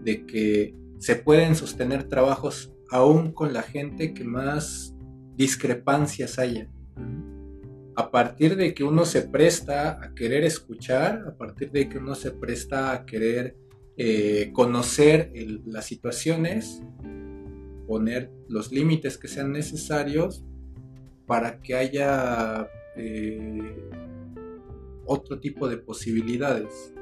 de que se pueden sostener trabajos aún con la gente que más discrepancias haya. A partir de que uno se presta a querer escuchar, a partir de que uno se presta a querer eh, conocer las situaciones, poner los límites que sean necesarios para que haya eh, otro tipo de posibilidades.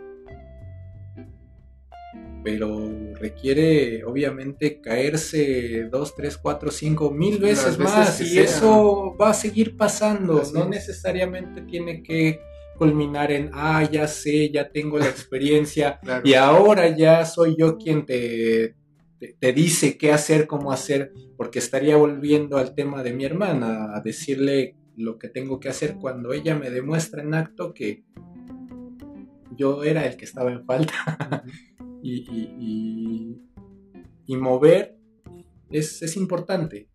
Pero requiere obviamente caerse dos, tres, cuatro, cinco mil veces, más y eso va a seguir pasando. no necesariamente tiene que culminar en, ah, ya sé, ya tengo la experiencia [laughs] y ahora ya soy yo quien te, te, dice qué hacer, cómo hacer, porque estaría volviendo al tema de mi hermana, a decirle lo que tengo que hacer cuando ella me demuestra en acto que yo era el que estaba en falta. [laughs] y, y, mover es, es, importante.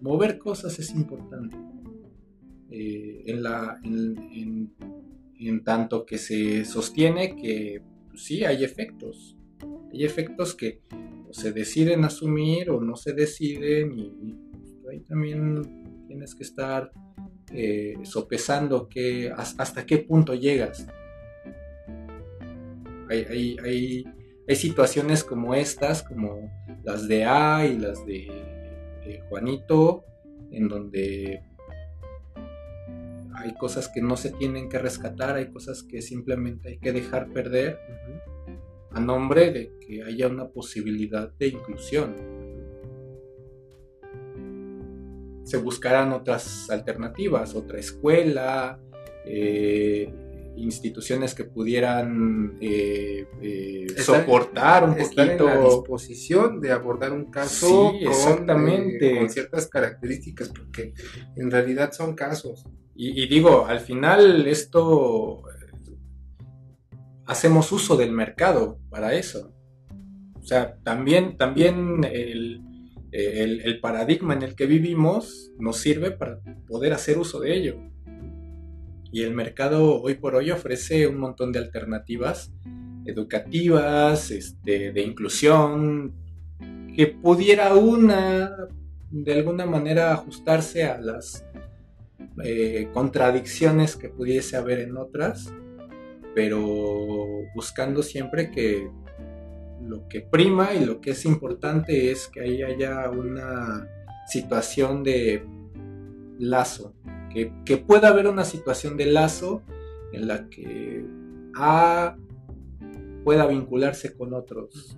Mover cosas es importante. Eh, en, la, en, en tanto que se sostiene que pues, sí hay efectos. Hay efectos que se deciden asumir o no se deciden y, ahí también tienes que estar eh, sopesando que, hasta qué punto llegas. Hay, hay, situaciones como estas, como las de A y las de Juanito, en donde hay cosas que no se tienen que rescatar, hay cosas que simplemente hay que dejar perder a nombre de que haya una posibilidad de inclusión. Se buscarán otras alternativas, otra escuela, eh, instituciones que pudieran eh, eh, soportar un poquito. en la disposición de abordar un caso exactamente. con ciertas características, porque en realidad son casos. Y, digo, al final esto hacemos uso del mercado para eso. O sea, también, también el, el, paradigma en el que vivimos nos sirve para poder hacer uso de ello. Y el mercado hoy por hoy ofrece un montón de alternativas educativas, este, de inclusión, que pudiera una de alguna manera ajustarse a las eh, contradicciones que pudiese haber en otras, pero buscando siempre que lo que prima y lo que es importante es que ahí haya una situación de lazo, que, que pueda haber una situación de lazo en la que A pueda vincularse con otros.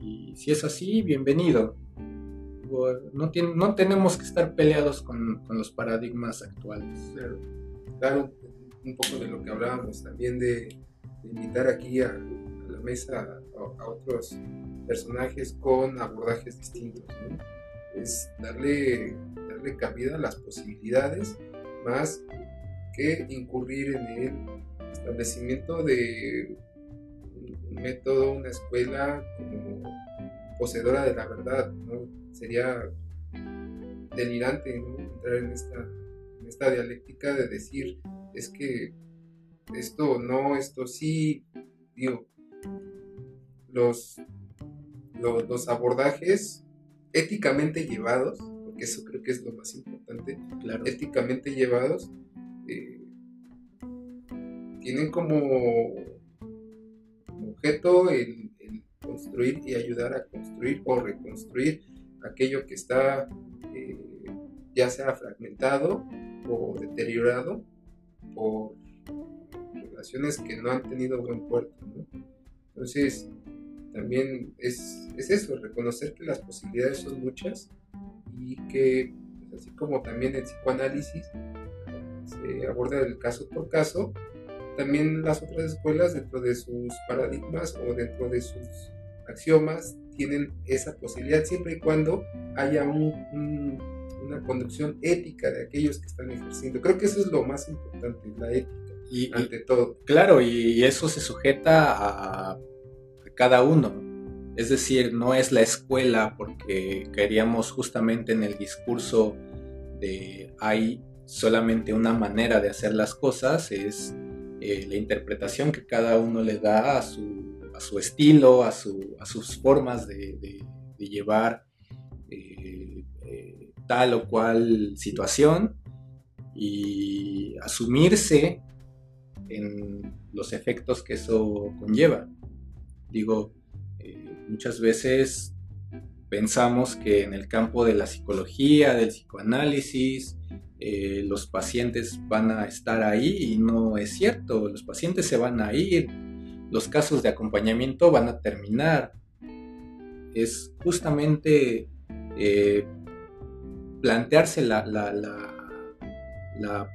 Y si es así, bienvenido. No, no tenemos que estar peleados con, los paradigmas actuales. Claro, un poco de lo que hablábamos también de, invitar aquí a, la mesa a, otros personajes con abordajes distintos. Es darle, darle cabida a las posibilidades más que incurrir en el establecimiento de un método, una escuela como poseedora de la verdad, ¿no? Sería delirante entrar en esta, en esta dialéctica de decir, es que esto no, esto sí, digo, los, los, abordajes éticamente llevados, porque eso creo que es lo más importante, claro. éticamente llevados, eh, tienen como objeto el, construir y ayudar a construir o reconstruir aquello que está eh, ya sea fragmentado o deteriorado por relaciones que no han tenido buen puerto. Entonces, también es, es, eso, reconocer que las posibilidades son muchas y que, pues, así como también el psicoanálisis se aborda el caso por caso, también las otras escuelas dentro de sus paradigmas o dentro de sus axiomas tienen esa posibilidad siempre y cuando haya una conducción ética de aquellos que están ejerciendo. Creo que eso es lo más importante, la ética, y, ante todo. Claro, y eso se sujeta a, a cada uno. Es decir, no es la escuela porque queríamos justamente en el discurso de hay solamente una manera de hacer las cosas, es eh, la interpretación que cada uno le da a su, estilo, a, sus formas de, llevar eh, eh, tal o cual situación y asumirse en los efectos que eso conlleva. Digo, muchas veces pensamos que en el campo de la psicología, del psicoanálisis, eh, los pacientes van a estar ahí y no es cierto, los pacientes se van a ir, los casos de acompañamiento van a terminar. Es justamente eh, plantearse la, la,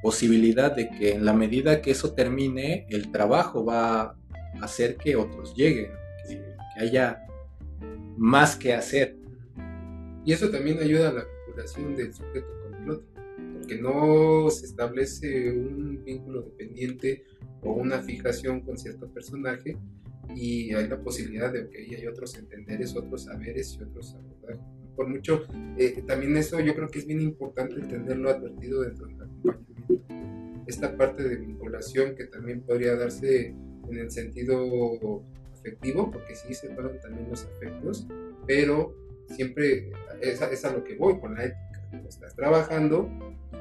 posibilidad de que en la medida que eso termine, el trabajo va a hacer que otros lleguen, que, haya más que hacer. Y eso también ayuda a la vinculación del sujeto con el otro que no se establece un vínculo dependiente o una fijación con cierto personaje y hay la posibilidad de que hay otros entenderes, otros saberes y otros abordajes. Por mucho, eh, también eso yo creo que es bien importante entenderlo advertido dentro del acompañamiento. Esta parte de vinculación que también podría darse en el sentido afectivo, porque sí se pagan también los afectos, pero siempre es a, es a lo que voy con la ética. Estás trabajando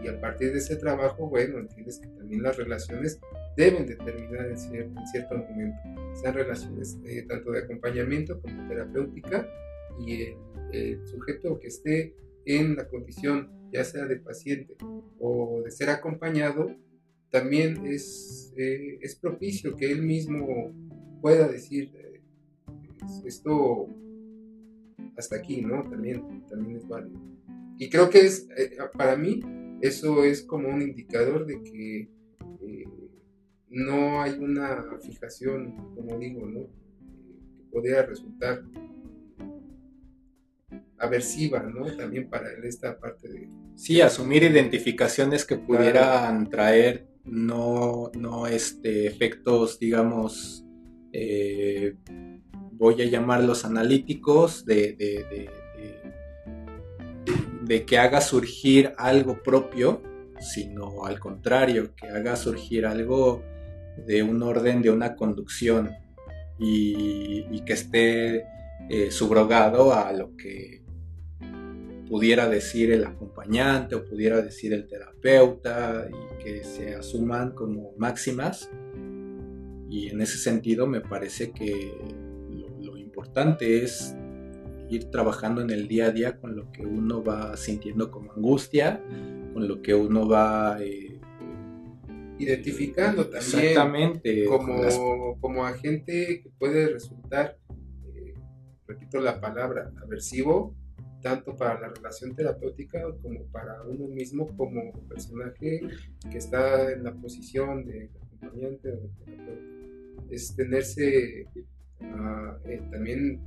y a partir de ese trabajo, bueno, entiendes que también las relaciones deben de terminar en, cierto momento, sean relaciones eh, tanto de acompañamiento como terapéutica y el, sujeto que esté en la condición ya sea de paciente o de ser acompañado, también es, eh, es propicio que él mismo pueda decir eh, esto hasta aquí, ¿no? También, también es válido. Y creo que es, para mí, eso es como un indicador de que eh, no hay una fijación, como digo, ¿no? que podría resultar aversiva, ¿no? También para esta parte de... Sí, asumir identificaciones que pudieran traer no, no este, efectos, digamos, eh, voy a llamarlos analíticos, de, de, de, que haga surgir algo propio, sino al contrario, que haga surgir algo de un orden, de una conducción y, que esté eh, subrogado a lo que pudiera decir el acompañante o pudiera decir el terapeuta y que se asuman como máximas. Y en ese sentido me parece que importante es ir trabajando en el día a día con lo que uno va sintiendo como angustia, con lo que uno va... Eh, Identificando también exactamente, como, como agente que puede resultar, eh, repito la palabra, aversivo, tanto para la relación terapéutica como para uno mismo como personaje que está en la posición de acompañante o de terapeuta. Es tenerse eh, también,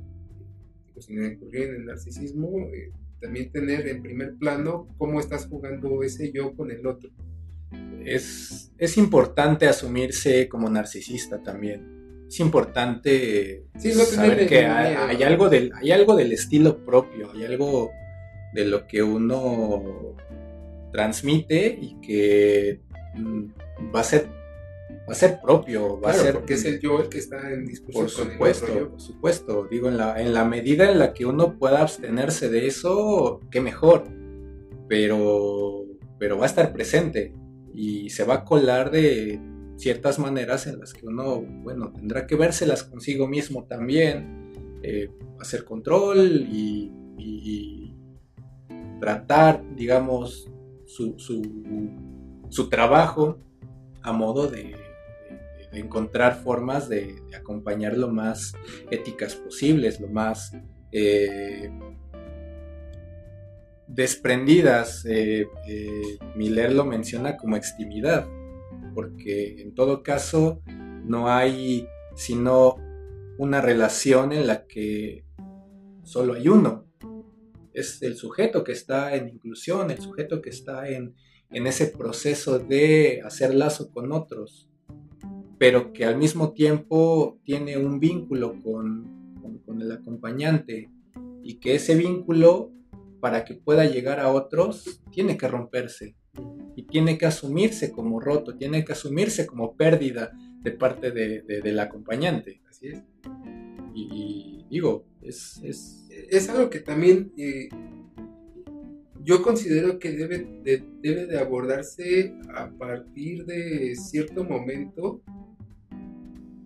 sin incurrir en el narcisismo, eh, también tener en primer plano cómo estás jugando ese yo con el otro. Es, es importante asumirse como narcisista también es importante saber que hay, algo del, hay algo del estilo propio, hay algo de lo que uno transmite y que mm, va a ser va a ser propio, va a ser porque es el yo el que está en discusión por supuesto, por supuesto, digo en la en la medida en la que uno pueda abstenerse de eso, qué mejor. Pero pero va a estar presente y se va a colar de ciertas maneras en las que uno, bueno, tendrá que vérselas consigo mismo también, eh, hacer control y, tratar, digamos, su, su, trabajo a modo de, encontrar formas de, acompañar lo más éticas posibles, lo más eh, desprendidas. Eh, Miller lo menciona como extimidad porque en todo caso no hay sino una relación en la que solo hay uno. Es el sujeto que está en inclusión, el sujeto que está en, ese proceso de hacer lazo con otros, pero que al mismo tiempo tiene un vínculo con, con el acompañante y que ese vínculo, para que pueda llegar a otros, tiene que romperse y tiene que asumirse como roto, tiene que asumirse como pérdida de parte de, del acompañante. Así es. Y, digo, es, es... algo que también eh, yo considero que debe de, debe de abordarse a partir de cierto momento.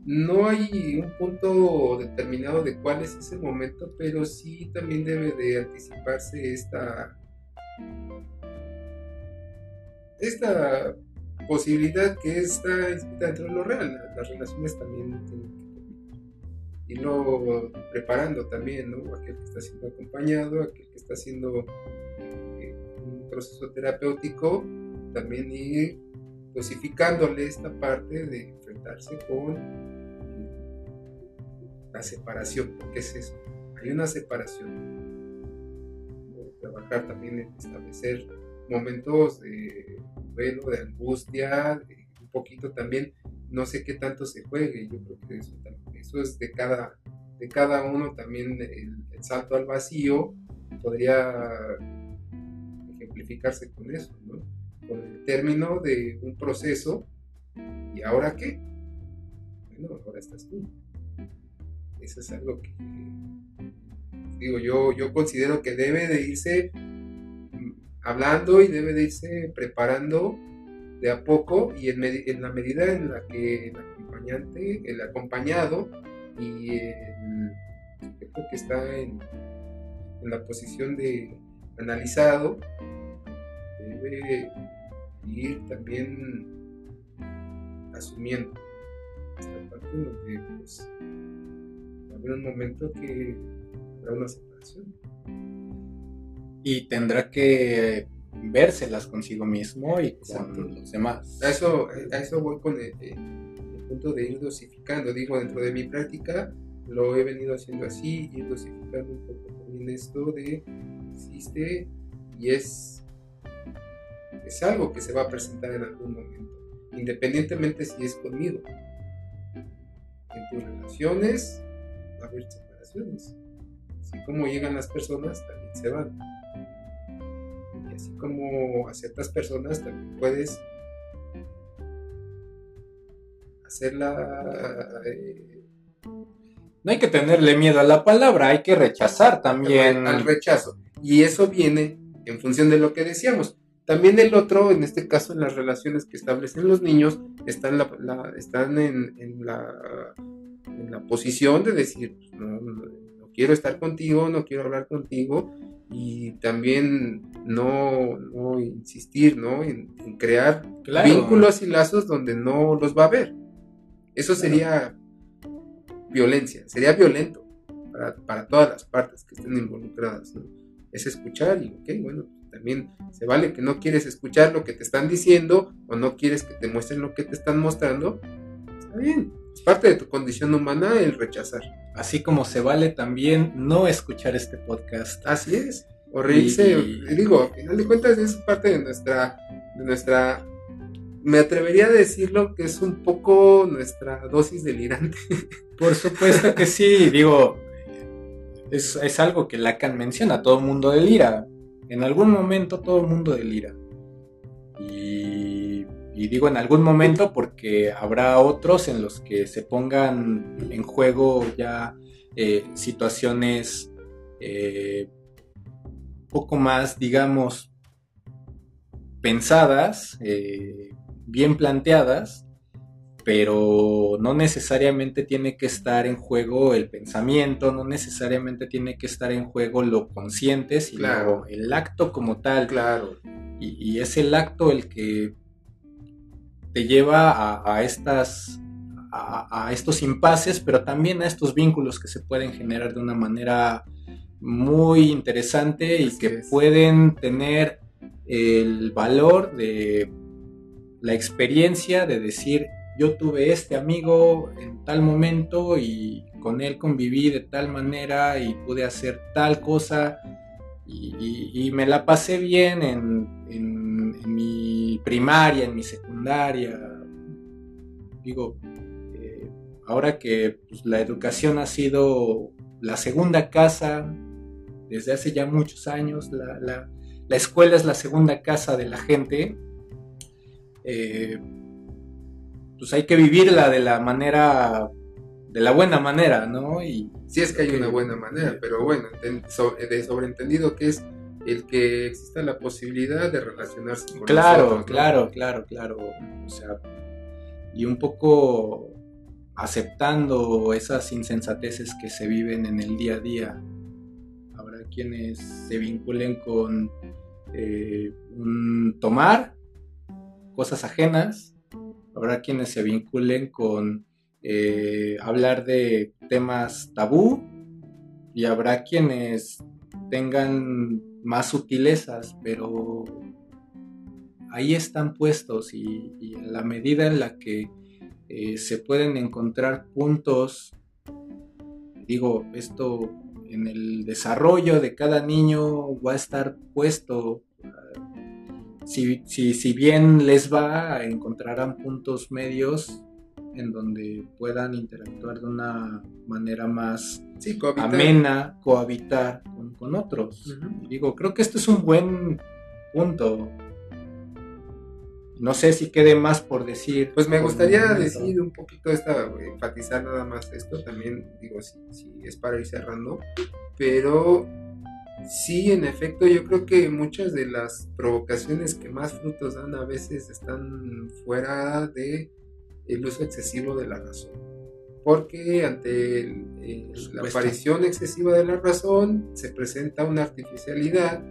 No hay un punto determinado de cuál es ese momento, pero sí también debe de anticiparse esta esta posibilidad que está inscrita dentro de lo real. Las relaciones también tienen que irlo preparando también, ¿no? Aquel que está siendo acompañado, aquel que está un proceso terapéutico, también ir dosificándole esta parte de enfrentarse con la separación, porque es eso, hay una separación. Trabajar también en establecer momentos de duelo, de angustia, un poquito también, no sé qué tanto se juegue, yo creo que eso, eso es de cada, de cada uno también el, salto al vacío podría con eso. Con el término de un proceso, ¿y ahora qué? Bueno, ahora estás tú. Eso es algo que, digo, yo, yo considero que debe de irse hablando y debe de irse preparando de a poco y en, la medida en la que el acompañante, el acompañado y el sujeto que está en, la posición de analizado debe ir también asumiendo esta parte donde pues, va a haber un momento que habrá una separación y tendrá que vérselas consigo mismo y con los demás. A eso, a eso voy con el, punto de ir dosificando. Digo, dentro de mi práctica lo he venido haciendo así, ir dosificando un poco también esto de existe y es, es algo que se va a presentar en algún momento, independientemente si es conmigo. En tus relaciones va a haber separaciones. Así como llegan las personas, también se van. Y así como a ciertas personas también puedes hacerla... Eh, no hay que tenerle miedo a la palabra, hay que rechazar también. Al rechazo. Y eso viene en función de lo que decíamos. También el otro, en este caso, en las relaciones que establecen los niños, están, la, están en, en, la, en, la, posición de decir, pues, no, quiero estar contigo, no quiero hablar contigo, y también no, no insistir ¿no? En, crear vínculos y lazos donde no los va a ver. Eso sería violencia, sería violento para, para, todas las partes que estén involucradas. ¿no? Es escuchar y, ok, bueno, también se vale que no quieres escuchar lo que te están diciendo o no quieres que te muestren lo que te están mostrando. Está bien, es parte de tu condición humana el rechazar. Así como se vale también no escuchar este podcast. Así es. O reírse, digo, al final de cuentas es parte de nuestra, de nuestra me atrevería a decirlo que es un poco nuestra dosis delirante. [laughs] Por supuesto que sí, digo, es, es algo que Lacan menciona, todo mundo delira. En algún momento todo el mundo delira. Y, digo en algún momento porque habrá otros en los que se pongan en juego ya eh, situaciones eh, poco más, digamos, pensadas, eh, bien planteadas, pero no necesariamente tiene que estar en juego el pensamiento, no necesariamente tiene que estar en juego lo consciente, sino el acto como tal. Claro. Y, es el acto el que te lleva a, estas a, estos impases, pero también a estos vínculos que se pueden generar de una manera muy interesante y que pueden tener el valor de la experiencia de decir yo tuve este amigo en tal momento y con él conviví de tal manera y pude hacer tal cosa y, me la pasé bien en, mi primaria, en mi secundaria. Digo, eh, ahora que pues, la educación ha sido la segunda casa desde hace ya muchos años, la, escuela es la segunda casa de la gente. Eh, pues hay que vivirla de la manera, de la buena manera, ¿no? Y sí es que hay una buena manera, pero bueno, de sobreentendido que es el que exista la posibilidad de relacionarse con Claro, claro, claro, claro. O sea, y un poco aceptando esas insensateces que se viven en el día a día. Habrá quienes se vinculen con eh, un tomar cosas ajenas habrá quienes se vinculen con eh, hablar de temas tabú y habrá quienes tengan más sutilezas, pero ahí están puestos y, en la medida en la que eh, se pueden encontrar puntos, digo, esto en el desarrollo de cada niño va a estar puesto si, si, bien les va, encontrarán puntos medios en donde puedan interactuar de una manera más amena, cohabitar con, otros. Digo, creo que esto es un buen punto. No sé si quede más por decir. Pues me gustaría decir un poquito esta, enfatizar nada más esto también, digo, si, si es para ir cerrando, pero Sí, en efecto, yo creo que muchas de las provocaciones que más frutos dan a veces están fuera de el uso excesivo de la razón. Porque ante la aparición excesiva de la razón se presenta una artificialidad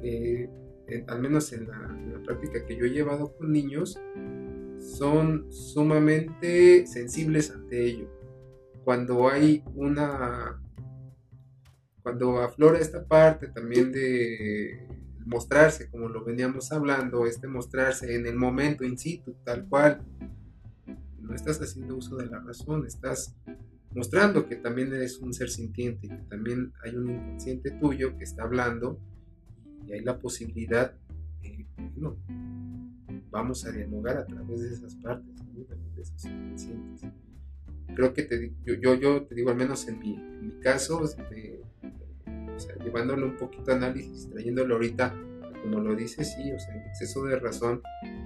que, al menos en la práctica que yo he llevado con niños, son sumamente sensibles ante ello. Cuando hay una cuando aflora esta parte también de mostrarse, como lo veníamos hablando, este mostrarse en el momento in situ, tal cual, no estás haciendo uso de la razón, estás mostrando que también eres un ser sintiente, que también hay un inconsciente tuyo que está hablando y hay la posibilidad de, bueno, vamos a dialogar a través de esas partes, de esos inconscientes. Creo que te, yo, yo, yo te digo, al menos en mi, caso, este, llevándolo un poquito a análisis, trayéndolo ahorita, como lo dices, sí, o sea, el exceso de razón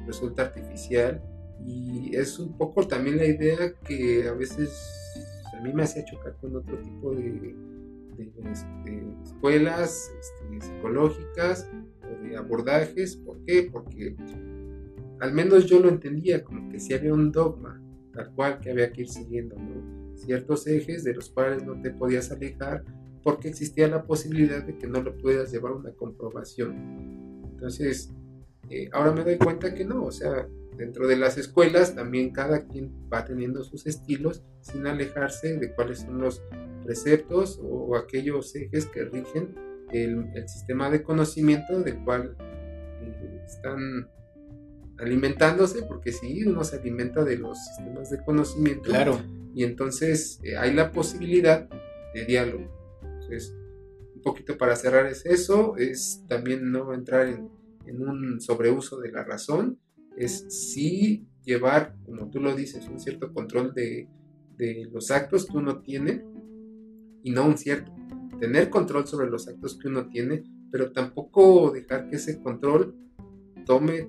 resulta artificial y es un poco también la idea que a veces a mí me hacía chocar con otro tipo de, de, este, escuelas este, psicológicas o de abordajes. ¿Por qué? Porque al menos yo lo entendía como que si había un dogma tal cual que había que ir siguiendo, ciertos ejes de los cuales no te podías alejar porque existía la posibilidad de que no lo pudieras llevar a una comprobación. Entonces, eh, ahora me doy cuenta que no, o sea, dentro de las escuelas también cada quien va teniendo sus estilos sin alejarse de cuáles son los preceptos o aquellos ejes que rigen el, sistema de conocimiento del cual eh, están alimentándose, porque si uno se alimenta de los sistemas de conocimiento, claro. y entonces eh, hay la posibilidad de diálogo. Entonces, un poquito para cerrar es eso, es también no entrar en, en un sobreuso de la razón, es sí llevar, como tú lo dices, un cierto control de, los actos que uno tiene y no un cierto. Tener control sobre los actos que uno tiene, pero tampoco dejar que ese control tome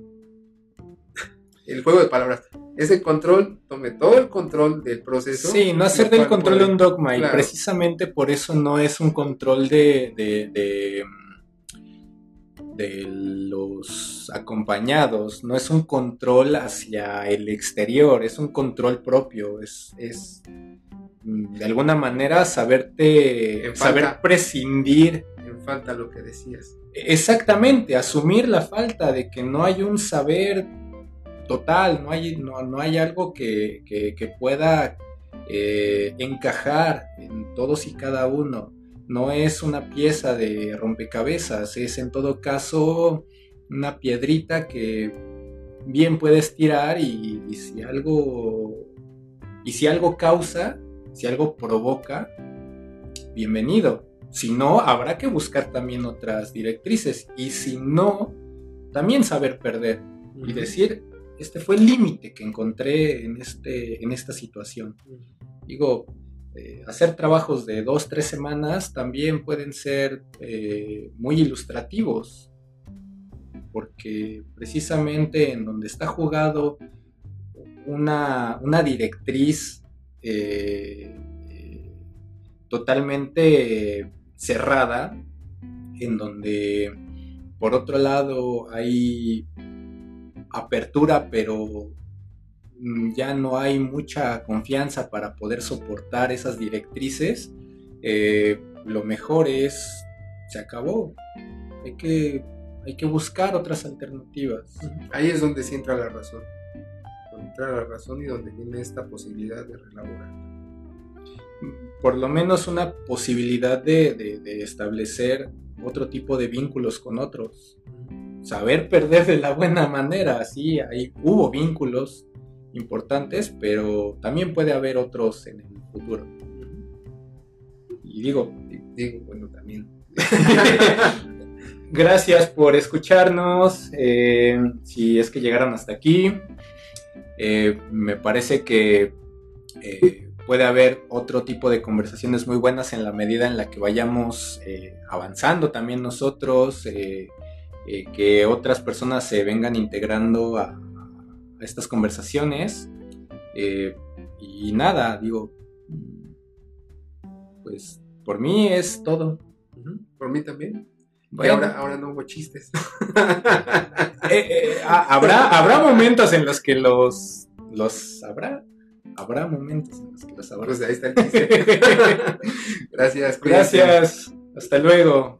el juego de palabras. Ese control tome todo el control del proceso. Sí, no hacer del control un dogma y precisamente por eso no es un control de, de de los acompañados, no es un control hacia el exterior, es un control propio, es, es mm, de alguna manera saberte, saber prescindir. En falta lo que decías. Exactamente, asumir la falta de que no hay un saber total, no hay, no, hay algo que, pueda eh, encajar en todos y cada uno no es una pieza de rompecabezas, es en todo caso una piedrita que bien puedes tirar y, si algo y si algo causa, si algo provoca, bienvenido. Si no, habrá que buscar también otras directrices y si no, también saber perder y decir, este fue el límite que encontré en, este, en esta situación. Digo, eh, hacer trabajos de dos, tres semanas también pueden ser eh, muy ilustrativos, porque precisamente en donde está jugado una, directriz eh, totalmente cerrada, en donde por otro lado hay apertura, pero Mm, ya no hay mucha confianza para poder soportar esas directrices, eh, lo mejor es, se acabó. Hay que, hay que buscar otras alternativas. Ahí es donde se entra la razón. Donde entra la razón y donde viene esta posibilidad de relaborar. Por lo menos una posibilidad de, establecer otro tipo de vínculos con otros. Saber perder de la buena manera, sí, ahí hubo vínculos, importantes, pero también puede haber otros en el futuro. Y digo, digo, bueno, también. [laughs] Gracias por escucharnos. Eh, si es que llegaron hasta aquí, eh, me parece que eh, puede haber otro tipo de conversaciones muy buenas en la medida en la que vayamos avanzando también nosotros, que otras personas se vengan integrando a, estas conversaciones. Eh, y nada, digo, pues por mí es todo. Por mí también. ahora, ahora no hubo chistes. [laughs] Eh, eh, ah, habrá, habrá momentos en los que los, los habrá. Habrá momentos en los que los habrá. Pues ahí está el chiste. [laughs] Gracias. Gracias. Hasta luego.